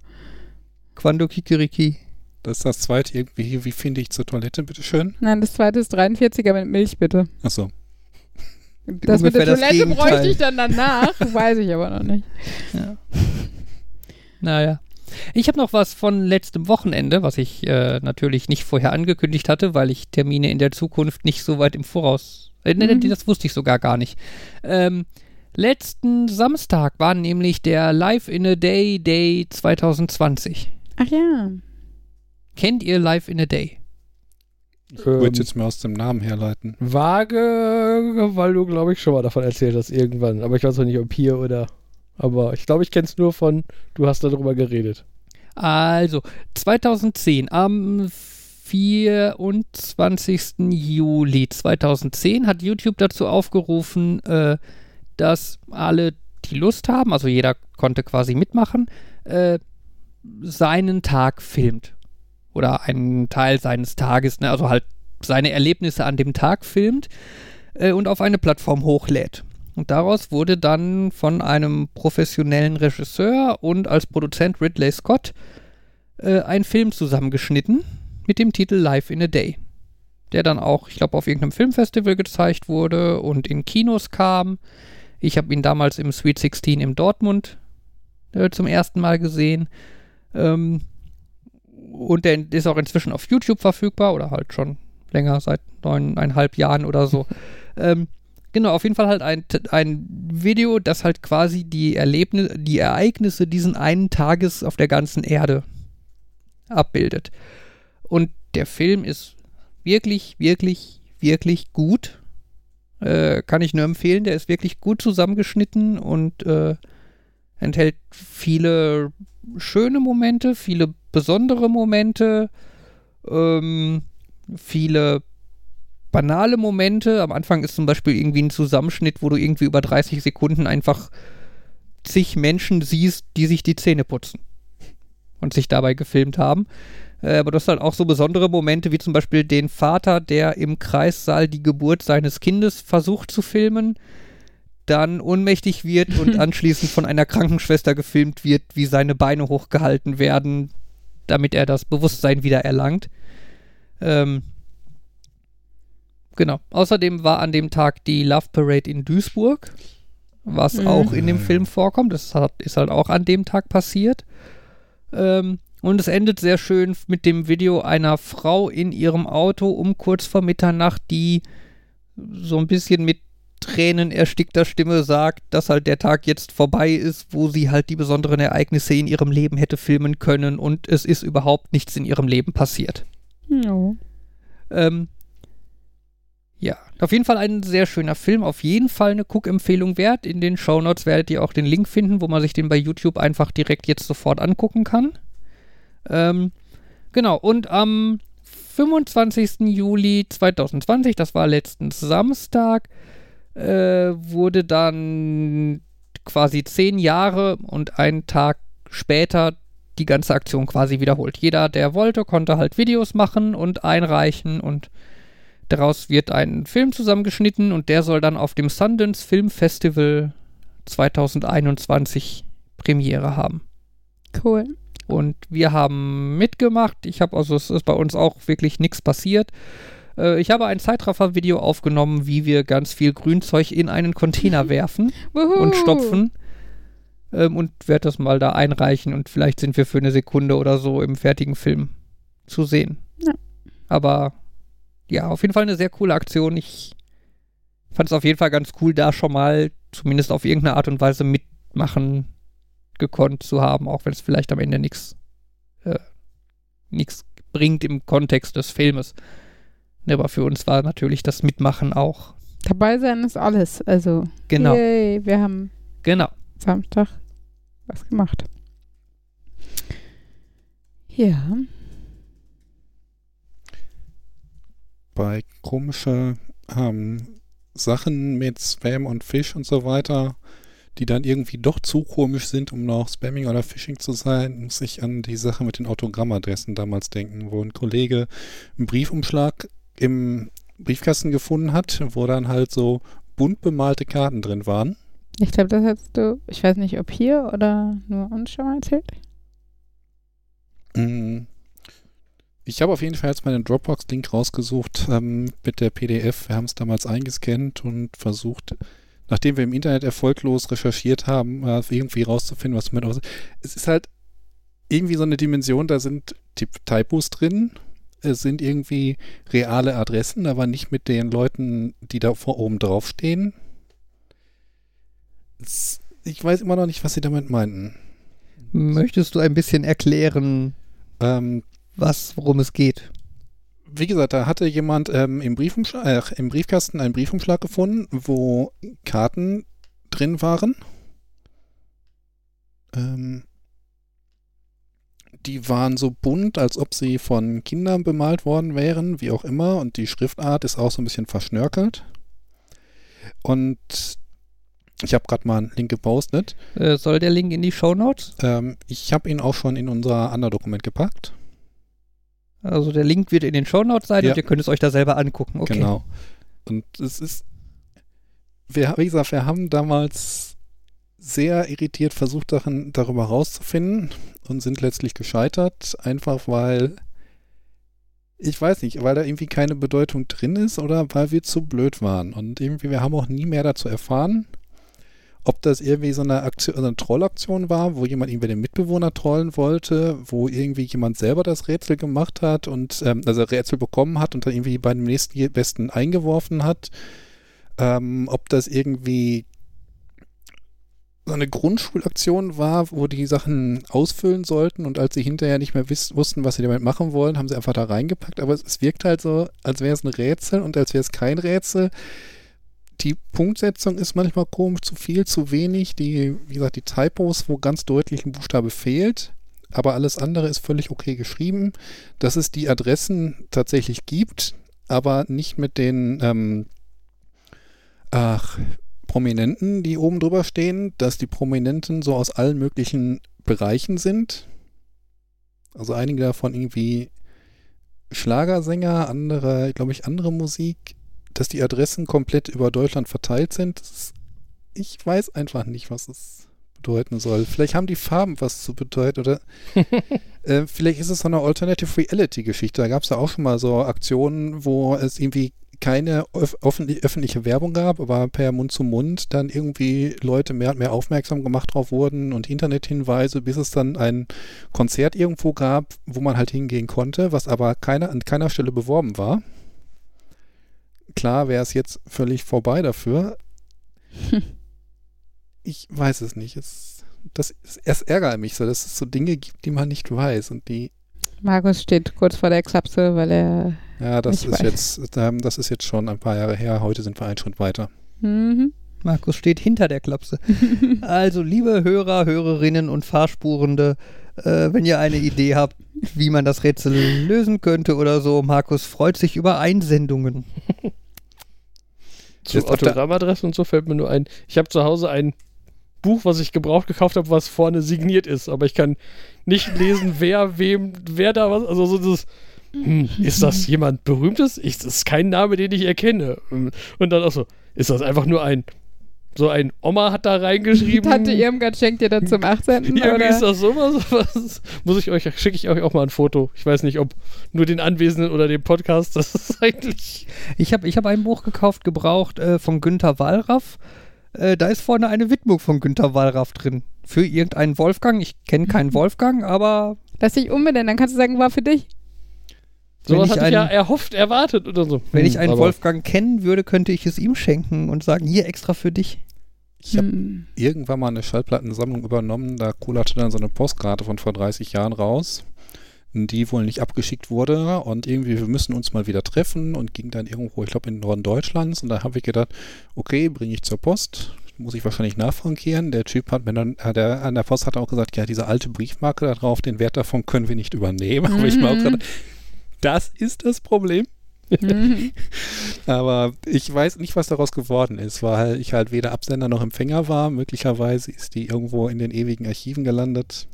S1: Quando Kikiriki.
S3: Das ist das zweite irgendwie. Wie finde ich zur Toilette, bitteschön?
S2: Nein, das zweite ist 43er mit Milch, bitte.
S3: Achso.
S2: Das mit der
S1: Ungefähr
S2: Toilette bräuchte ich dann danach, weiß ich aber noch nicht.
S1: Ja. Naja. Ich habe noch was von letztem Wochenende, was ich äh, natürlich nicht vorher angekündigt hatte, weil ich Termine in der Zukunft nicht so weit im Voraus. Äh,
S2: Mhm.
S1: Das wusste ich sogar gar nicht. Ähm, letzten Samstag war nämlich der Live in a Day Day 2020.
S2: Ach ja.
S1: Kennt ihr Live in a Day?
S3: Ich
S4: Ähm,
S3: würde es jetzt mal aus dem Namen herleiten.
S4: Vage, weil du, glaube ich, schon mal davon erzählt hast irgendwann. Aber ich weiß auch nicht, ob hier oder. Aber ich glaube, ich kenne es nur von, du hast darüber geredet.
S1: Also, 2010, am 24. Juli 2010 hat YouTube dazu aufgerufen, äh, dass alle, die Lust haben, also jeder konnte quasi mitmachen, äh, seinen Tag filmt. Oder einen Teil seines Tages, ne, also halt seine Erlebnisse an dem Tag filmt äh, und auf eine Plattform hochlädt. Und daraus wurde dann von einem professionellen Regisseur und als Produzent Ridley Scott äh, ein Film zusammengeschnitten mit dem Titel Live in a Day. Der dann auch, ich glaube, auf irgendeinem Filmfestival gezeigt wurde und in Kinos kam. Ich habe ihn damals im Sweet 16 in Dortmund äh, zum ersten Mal gesehen. Ähm, und der ist auch inzwischen auf YouTube verfügbar oder halt schon länger, seit neuneinhalb Jahren oder so. ähm, genau, auf jeden Fall halt ein, ein Video, das halt quasi die Erlebnisse, die Ereignisse diesen einen Tages auf der ganzen Erde abbildet. Und der Film ist wirklich, wirklich, wirklich gut. Äh, kann ich nur empfehlen. Der ist wirklich gut zusammengeschnitten und äh, enthält viele schöne Momente, viele besondere Momente, ähm, viele banale Momente. Am Anfang ist zum Beispiel irgendwie ein Zusammenschnitt, wo du irgendwie über 30 Sekunden einfach zig Menschen siehst, die sich die Zähne putzen und sich dabei gefilmt haben. Äh, aber du hast halt auch so besondere Momente, wie zum Beispiel den Vater, der im Kreissaal die Geburt seines Kindes versucht zu filmen, dann ohnmächtig wird und anschließend von einer Krankenschwester gefilmt wird, wie seine Beine hochgehalten werden, damit er das Bewusstsein wieder erlangt. Ähm, genau. Außerdem war an dem Tag die Love Parade in Duisburg, was
S2: Mhm.
S1: auch in dem Film vorkommt. Das hat, ist halt auch an dem Tag passiert. Ähm, und es endet sehr schön mit dem Video einer Frau in ihrem Auto um kurz vor Mitternacht, die so ein bisschen mit Tränen erstickter Stimme sagt, dass halt der Tag jetzt vorbei ist, wo sie halt die besonderen Ereignisse in ihrem Leben hätte filmen können und es ist überhaupt nichts in ihrem Leben passiert.
S2: No.
S1: Ähm, ja, auf jeden Fall ein sehr schöner Film, auf jeden Fall eine Guck-Empfehlung wert. In den Shownotes werdet ihr auch den Link finden, wo man sich den bei YouTube einfach direkt jetzt sofort angucken kann. Ähm, genau, und am 25. Juli 2020, das war letzten Samstag, äh, wurde dann quasi zehn Jahre und einen Tag später die ganze Aktion quasi wiederholt. Jeder, der wollte, konnte halt Videos machen und einreichen und daraus wird ein Film zusammengeschnitten und der soll dann auf dem Sundance Film Festival 2021 Premiere haben.
S2: Cool.
S1: Und wir haben mitgemacht. Ich habe also, es ist bei uns auch wirklich nichts passiert. Äh, ich habe ein Zeitraffer-Video aufgenommen, wie wir ganz viel Grünzeug in einen Container werfen und stopfen. Ähm, und werde das mal da einreichen und vielleicht sind wir für eine Sekunde oder so im fertigen Film zu sehen.
S2: Ja.
S1: Aber ja, auf jeden Fall eine sehr coole Aktion. Ich fand es auf jeden Fall ganz cool, da schon mal zumindest auf irgendeine Art und Weise mitmachen gekonnt zu haben, auch wenn es vielleicht am Ende nichts äh, nichts bringt im Kontext des Filmes. Aber für uns war natürlich das Mitmachen auch.
S2: Dabei sein ist alles. Also,
S1: Genau,
S2: yay, wir haben
S1: genau.
S2: Samstag was gemacht. Ja.
S3: bei komische ähm, Sachen mit Spam und Fish und so weiter, die dann irgendwie doch zu komisch sind, um noch Spamming oder Phishing zu sein, muss ich an die Sache mit den Autogrammadressen damals denken, wo ein Kollege einen Briefumschlag im Briefkasten gefunden hat, wo dann halt so bunt bemalte Karten drin waren.
S2: Ich glaube, das hast du, ich weiß nicht, ob hier oder nur uns schon mal erzählt.
S3: Mm. Ich habe auf jeden Fall jetzt meinen Dropbox-Link rausgesucht ähm, mit der PDF. Wir haben es damals eingescannt und versucht, nachdem wir im Internet erfolglos recherchiert haben, äh, irgendwie rauszufinden, was aus. Es ist halt irgendwie so eine Dimension, da sind Typ Typos drin. Es sind irgendwie reale Adressen, aber nicht mit den Leuten, die da vor oben drauf stehen. Ich weiß immer noch nicht, was sie damit meinten.
S1: Möchtest du ein bisschen erklären,
S3: Ähm,
S1: was, worum es geht?
S3: wie gesagt, da hatte jemand ähm, im, Briefumschlag, äh, im Briefkasten einen Briefumschlag gefunden, wo Karten drin waren. Ähm, die waren so bunt, als ob sie von Kindern bemalt worden wären, wie auch immer. Und die Schriftart ist auch so ein bisschen verschnörkelt. Und ich habe gerade mal einen Link gepostet.
S1: Äh, soll der Link in die Shownotes?
S3: Ähm, ich habe ihn auch schon in unser Underdokument gepackt.
S1: Also der Link wird in den Shownotes sein
S3: Ja.
S1: und ihr könnt es euch da selber angucken. Okay.
S3: Genau. Und es ist, wir, wie gesagt, wir haben damals sehr irritiert versucht, Sachen darüber rauszufinden und sind letztlich gescheitert, einfach weil, ich weiß nicht, weil da irgendwie keine Bedeutung drin ist oder weil wir zu blöd waren. Und irgendwie, wir haben auch nie mehr dazu erfahren, ob das irgendwie so eine Aktion, so eine Trollaktion war, wo jemand irgendwie den Mitbewohner trollen wollte, wo irgendwie jemand selber das Rätsel gemacht hat und ähm, also Rätsel bekommen hat und dann irgendwie bei dem nächsten besten eingeworfen hat. Ähm, ob das irgendwie so eine Grundschulaktion war, wo die Sachen ausfüllen sollten und als sie hinterher nicht mehr wiss, wussten, was sie damit machen wollen, haben sie einfach da reingepackt. Aber es, es wirkt halt so, als wäre es ein Rätsel und als wäre es kein Rätsel. Die Punktsetzung ist manchmal komisch, zu viel, zu wenig. Die, wie gesagt, die Typos, wo ganz deutlich ein Buchstabe fehlt, aber alles andere ist völlig okay geschrieben. Dass es die Adressen tatsächlich gibt, aber nicht mit den ähm, ach, Prominenten, die oben drüber stehen, dass die Prominenten so aus allen möglichen Bereichen sind. Also einige davon irgendwie Schlagersänger, andere, glaube ich, andere Musik, dass die Adressen komplett über Deutschland verteilt sind. Ich weiß einfach nicht, was es bedeuten soll. Vielleicht haben die Farben was zu bedeuten oder äh, vielleicht ist es so eine Alternative Reality-Geschichte. Da gab es ja auch schon mal so Aktionen, wo es irgendwie keine öf öffentlich- öffentliche Werbung gab, aber per Mund zu Mund dann irgendwie Leute mehr und mehr aufmerksam gemacht drauf wurden und Internethinweise, bis es dann ein Konzert irgendwo gab, wo man halt hingehen konnte, was aber keiner, an keiner Stelle beworben war. Klar wäre es jetzt völlig vorbei dafür. Ich weiß es nicht. Es, das, es ärgert mich so, dass es so Dinge gibt, die man nicht weiß und die
S2: Markus steht kurz vor der Klapse, weil er.
S3: Ja, das
S2: Ich
S3: ist
S2: weiß.
S3: jetzt, ähm, das ist jetzt schon ein paar Jahre her. Heute sind wir einen Schritt weiter.
S2: Mhm.
S1: Markus steht hinter der Klapse. Also, liebe Hörer, Hörerinnen und Fahrspurende, äh, wenn ihr eine Idee habt, wie man das Rätsel lösen könnte oder so, Markus freut sich über Einsendungen.
S4: Zu Autogrammadressen und so fällt mir nur ein. Ich habe zu Hause ein Buch, was ich gebraucht gekauft habe, was vorne signiert ist, aber ich kann nicht lesen, wer wem, wer da was. Also so das. Hm, ist das jemand Berühmtes? Ich, das ist kein Name, den ich erkenne. Und dann auch so, ist das einfach nur ein. So ein Oma hat da reingeschrieben.
S2: Tante Irmgard schenkt dir dann zum 18.
S4: Irgendwie
S2: oder?
S4: ist das sowas. Was? Muss ich euch, schicke ich euch auch mal ein Foto. Ich weiß nicht, ob nur den Anwesenden oder dem Podcast. Das ist eigentlich.
S1: Ich habe ich hab ein Buch gekauft, gebraucht äh, von Günter Wallraff. Äh, da ist vorne eine Widmung von Günter Wallraff drin. Für irgendeinen Wolfgang. Ich kenne keinen Wolfgang, aber
S2: Lass dich umbenennen, dann kannst du sagen, war für dich.
S1: Wenn
S4: Sowas
S1: ich
S4: hatte ich ja
S1: einen-
S4: erhofft, erwartet oder so.
S1: wenn
S4: Hm,
S1: ich einen
S4: aber-
S1: Wolfgang kennen würde, könnte ich es ihm schenken und sagen, hier extra für dich.
S3: Ich habe
S2: Hm.
S3: irgendwann mal eine Schallplattensammlung übernommen. Da kullerte dann so eine Postkarte von vor 30 Jahren raus, die wohl nicht abgeschickt wurde. Und irgendwie, wir müssen uns mal wieder treffen und ging dann irgendwo, ich glaube, in den Norden Deutschlands. Und da habe ich gedacht, okay, bringe ich zur Post. Muss ich wahrscheinlich nachfrankieren. Der Typ hat mir dann, hat der, an der Post hat auch gesagt, ja, diese alte Briefmarke da drauf, den Wert davon können wir nicht übernehmen. Aber ich mir auch
S2: Mhm.
S3: gedacht, das ist das Problem.
S2: Mhm.
S3: Aber ich weiß nicht, was daraus geworden ist, weil ich halt weder Absender noch Empfänger war. Möglicherweise ist die irgendwo in den ewigen Archiven gelandet.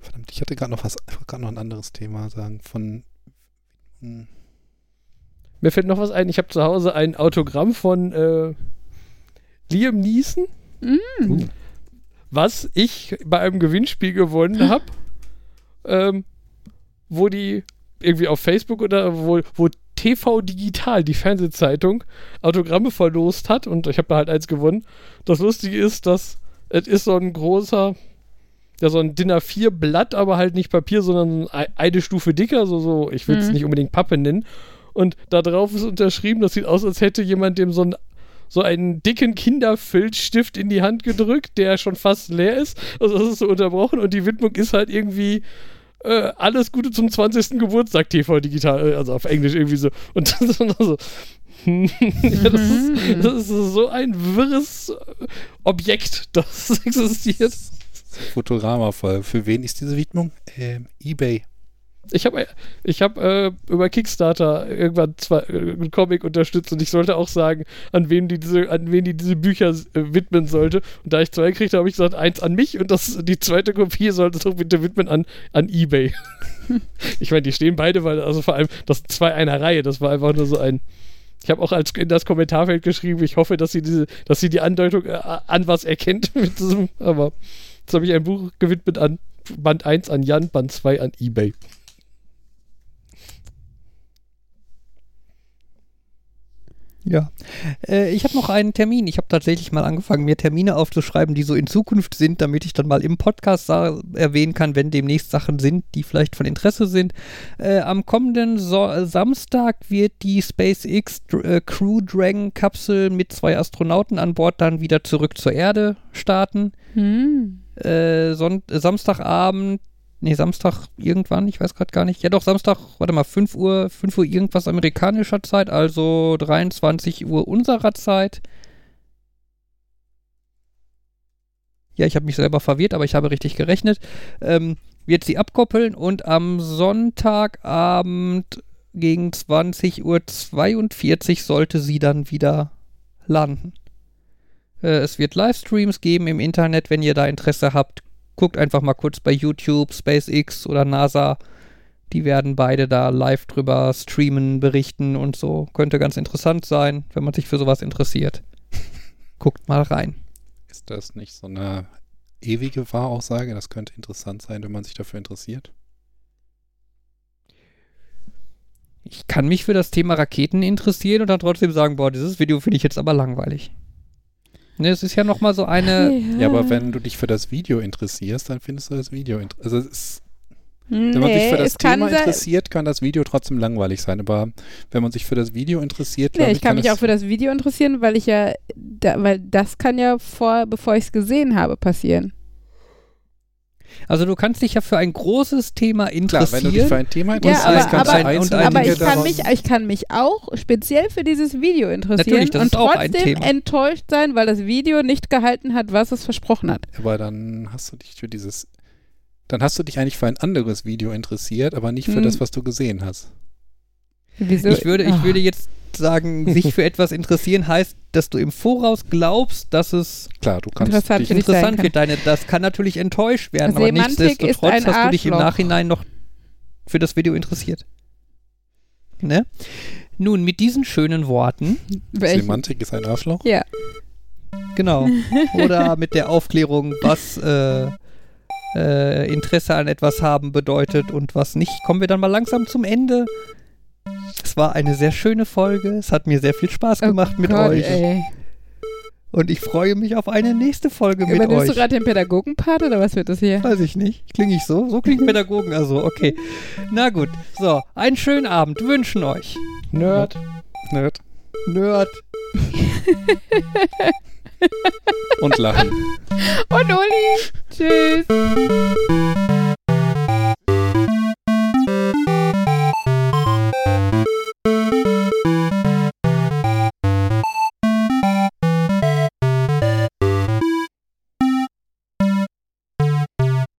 S3: Verdammt, ich hatte gerade noch was, gerade noch ein anderes Thema sagen. Von. hm,
S4: Mir fällt noch was ein. Ich habe zu Hause ein Autogramm von äh, Liam Neeson,
S2: Mhm.
S4: was ich bei einem Gewinnspiel gewonnen habe, ähm, wo die irgendwie auf Facebook oder wo, wo TV Digital, die Fernsehzeitung, Autogramme verlost hat und ich habe da halt eins gewonnen. Das Lustige ist, dass es ist so ein großer, ja, so ein DIN A4 Blatt, aber halt nicht Papier, sondern ei- eine Stufe dicker, so, so, ich will es
S2: Mhm.
S4: nicht unbedingt Pappe nennen. Und da drauf ist unterschrieben, das sieht aus, als hätte jemand dem so ein so einen dicken Kinderfilzstift in die Hand gedrückt, der schon fast leer ist. Also das ist so unterbrochen und die Widmung ist halt irgendwie äh, alles Gute zum 20. Geburtstag TV digital, äh, also auf Englisch irgendwie so. Und das ist dann so. ja, das, ist, das ist so ein wirres Objekt, das existiert.
S3: Futurama voll. Für wen ist diese Widmung? Ähm, eBay.
S4: Ich habe ich hab, äh, über Kickstarter irgendwann zwei, äh, einen Comic unterstützt und ich sollte auch sagen, an wen die diese, an wen die diese Bücher äh, widmen sollte. Und da ich zwei gekriegt habe, habe ich gesagt, eins an mich und das, die zweite Kopie sollte doch bitte widmen an, an Ebay. ich meine, die stehen beide, weil, also vor allem, das sind zwei einer Reihe, das war einfach nur so ein. Ich habe auch als in das Kommentarfeld geschrieben, ich hoffe, dass sie diese, dass sie die Andeutung äh, an was erkennt mit diesem, aber jetzt habe ich ein Buch gewidmet an Band 1 an Jan, Band 2 an Ebay.
S1: Ja. Äh, ich habe noch einen Termin. Ich habe tatsächlich mal angefangen, mir Termine aufzuschreiben, die so in Zukunft sind, damit ich dann mal im Podcast erwähnen kann, wenn demnächst Sachen sind, die vielleicht von Interesse sind. Äh, am kommenden so Samstag wird die SpaceX äh, Crew Dragon Kapsel mit zwei Astronauten an Bord dann wieder zurück zur Erde starten. Son Samstagabend, nee, Samstag irgendwann, ich weiß gerade gar nicht. Ja doch, Samstag, warte mal, 5 Uhr, 5 Uhr irgendwas amerikanischer Zeit, also 23 Uhr unserer Zeit. Ja, ich habe mich selber verwirrt, aber ich habe richtig gerechnet. Ähm, wird sie abkoppeln und am Sonntagabend gegen 20.42 Uhr sollte sie dann wieder landen. Äh, es wird Livestreams geben im Internet, wenn ihr da Interesse habt. Guckt einfach mal kurz bei YouTube, SpaceX oder NASA. Die werden beide da live drüber streamen, berichten und so. Könnte ganz interessant sein, wenn man sich für sowas interessiert. Guckt mal rein.
S3: Ist das nicht so eine ewige Wahraussage? Das könnte interessant sein, wenn man sich dafür interessiert.
S1: Ich kann mich für das Thema Raketen interessieren und dann trotzdem sagen, boah, dieses Video finde ich jetzt aber langweilig. Ne, es ist ja nochmal so eine.
S3: Ja, aber wenn du dich für das Video interessierst, dann findest du das Video interessant. Also es ist, wenn man sich für das
S2: kann
S3: Thema
S2: sein-
S3: interessiert, kann das Video trotzdem langweilig sein. Aber wenn man sich für das Video interessiert,
S2: Nee,
S3: glaub
S2: ich kann mich
S3: es-
S2: auch für das Video interessieren, weil ich ja, da, weil das kann ja vor, bevor ich es gesehen habe, passieren.
S1: Also du kannst dich ja für ein großes Thema
S3: Klar,
S1: interessieren.
S3: wenn du dich für ein Thema
S2: Ja,
S3: interessierst,
S2: aber-
S3: kannst
S2: aber-
S3: du einzelne
S1: und
S2: Aber ich kann, mich, ich kann mich auch speziell für dieses Video interessieren
S1: Natürlich, das
S2: und
S1: ist auch ein
S2: trotzdem
S1: Thema.
S2: enttäuscht sein, weil das Video nicht gehalten hat, was es versprochen hat.
S3: Aber dann hast du dich für dieses, dann hast du dich eigentlich für ein anderes Video interessiert, aber nicht für
S2: Hm.
S3: das, was du gesehen hast.
S2: Wieso?
S1: Ich würde, ich
S2: Ah.
S1: würde jetzt sagen, sich für etwas interessieren heißt, dass du im Voraus glaubst, dass es
S3: Klar, du kannst
S2: Interessant
S3: dich,
S1: interessant
S2: kann.
S1: wird. Deine, das kann natürlich enttäuscht werden, aber
S2: Semantik ist
S1: nichtsdestotrotz
S2: ein
S1: hast du dich im. Nachhinein noch für das Video interessiert. Ne? Nun, mit diesen schönen Worten,
S2: Welchen?
S3: Semantik ist ein Arschloch.
S2: Ja.
S1: genau, oder mit der Aufklärung, was äh, äh, Interesse an etwas haben bedeutet und was nicht, kommen wir dann mal langsam zum Ende. Es war eine sehr schöne Folge. Es hat mir sehr viel Spaß gemacht
S2: oh
S1: mit
S2: Gott,
S1: euch.
S2: Ey.
S1: Und ich freue mich auf eine nächste Folge mit
S2: Übernimmst
S1: euch.
S2: du gerade den Pädagogenpart oder was wird das hier?
S1: Weiß ich nicht. Klinge ich so? So klingt Pädagogen also. Okay. Na gut. So, einen schönen Abend wünschen euch.
S4: Nerd.
S3: Nerd.
S1: Nerd.
S3: Und lachen.
S2: Und Uli. Tschüss.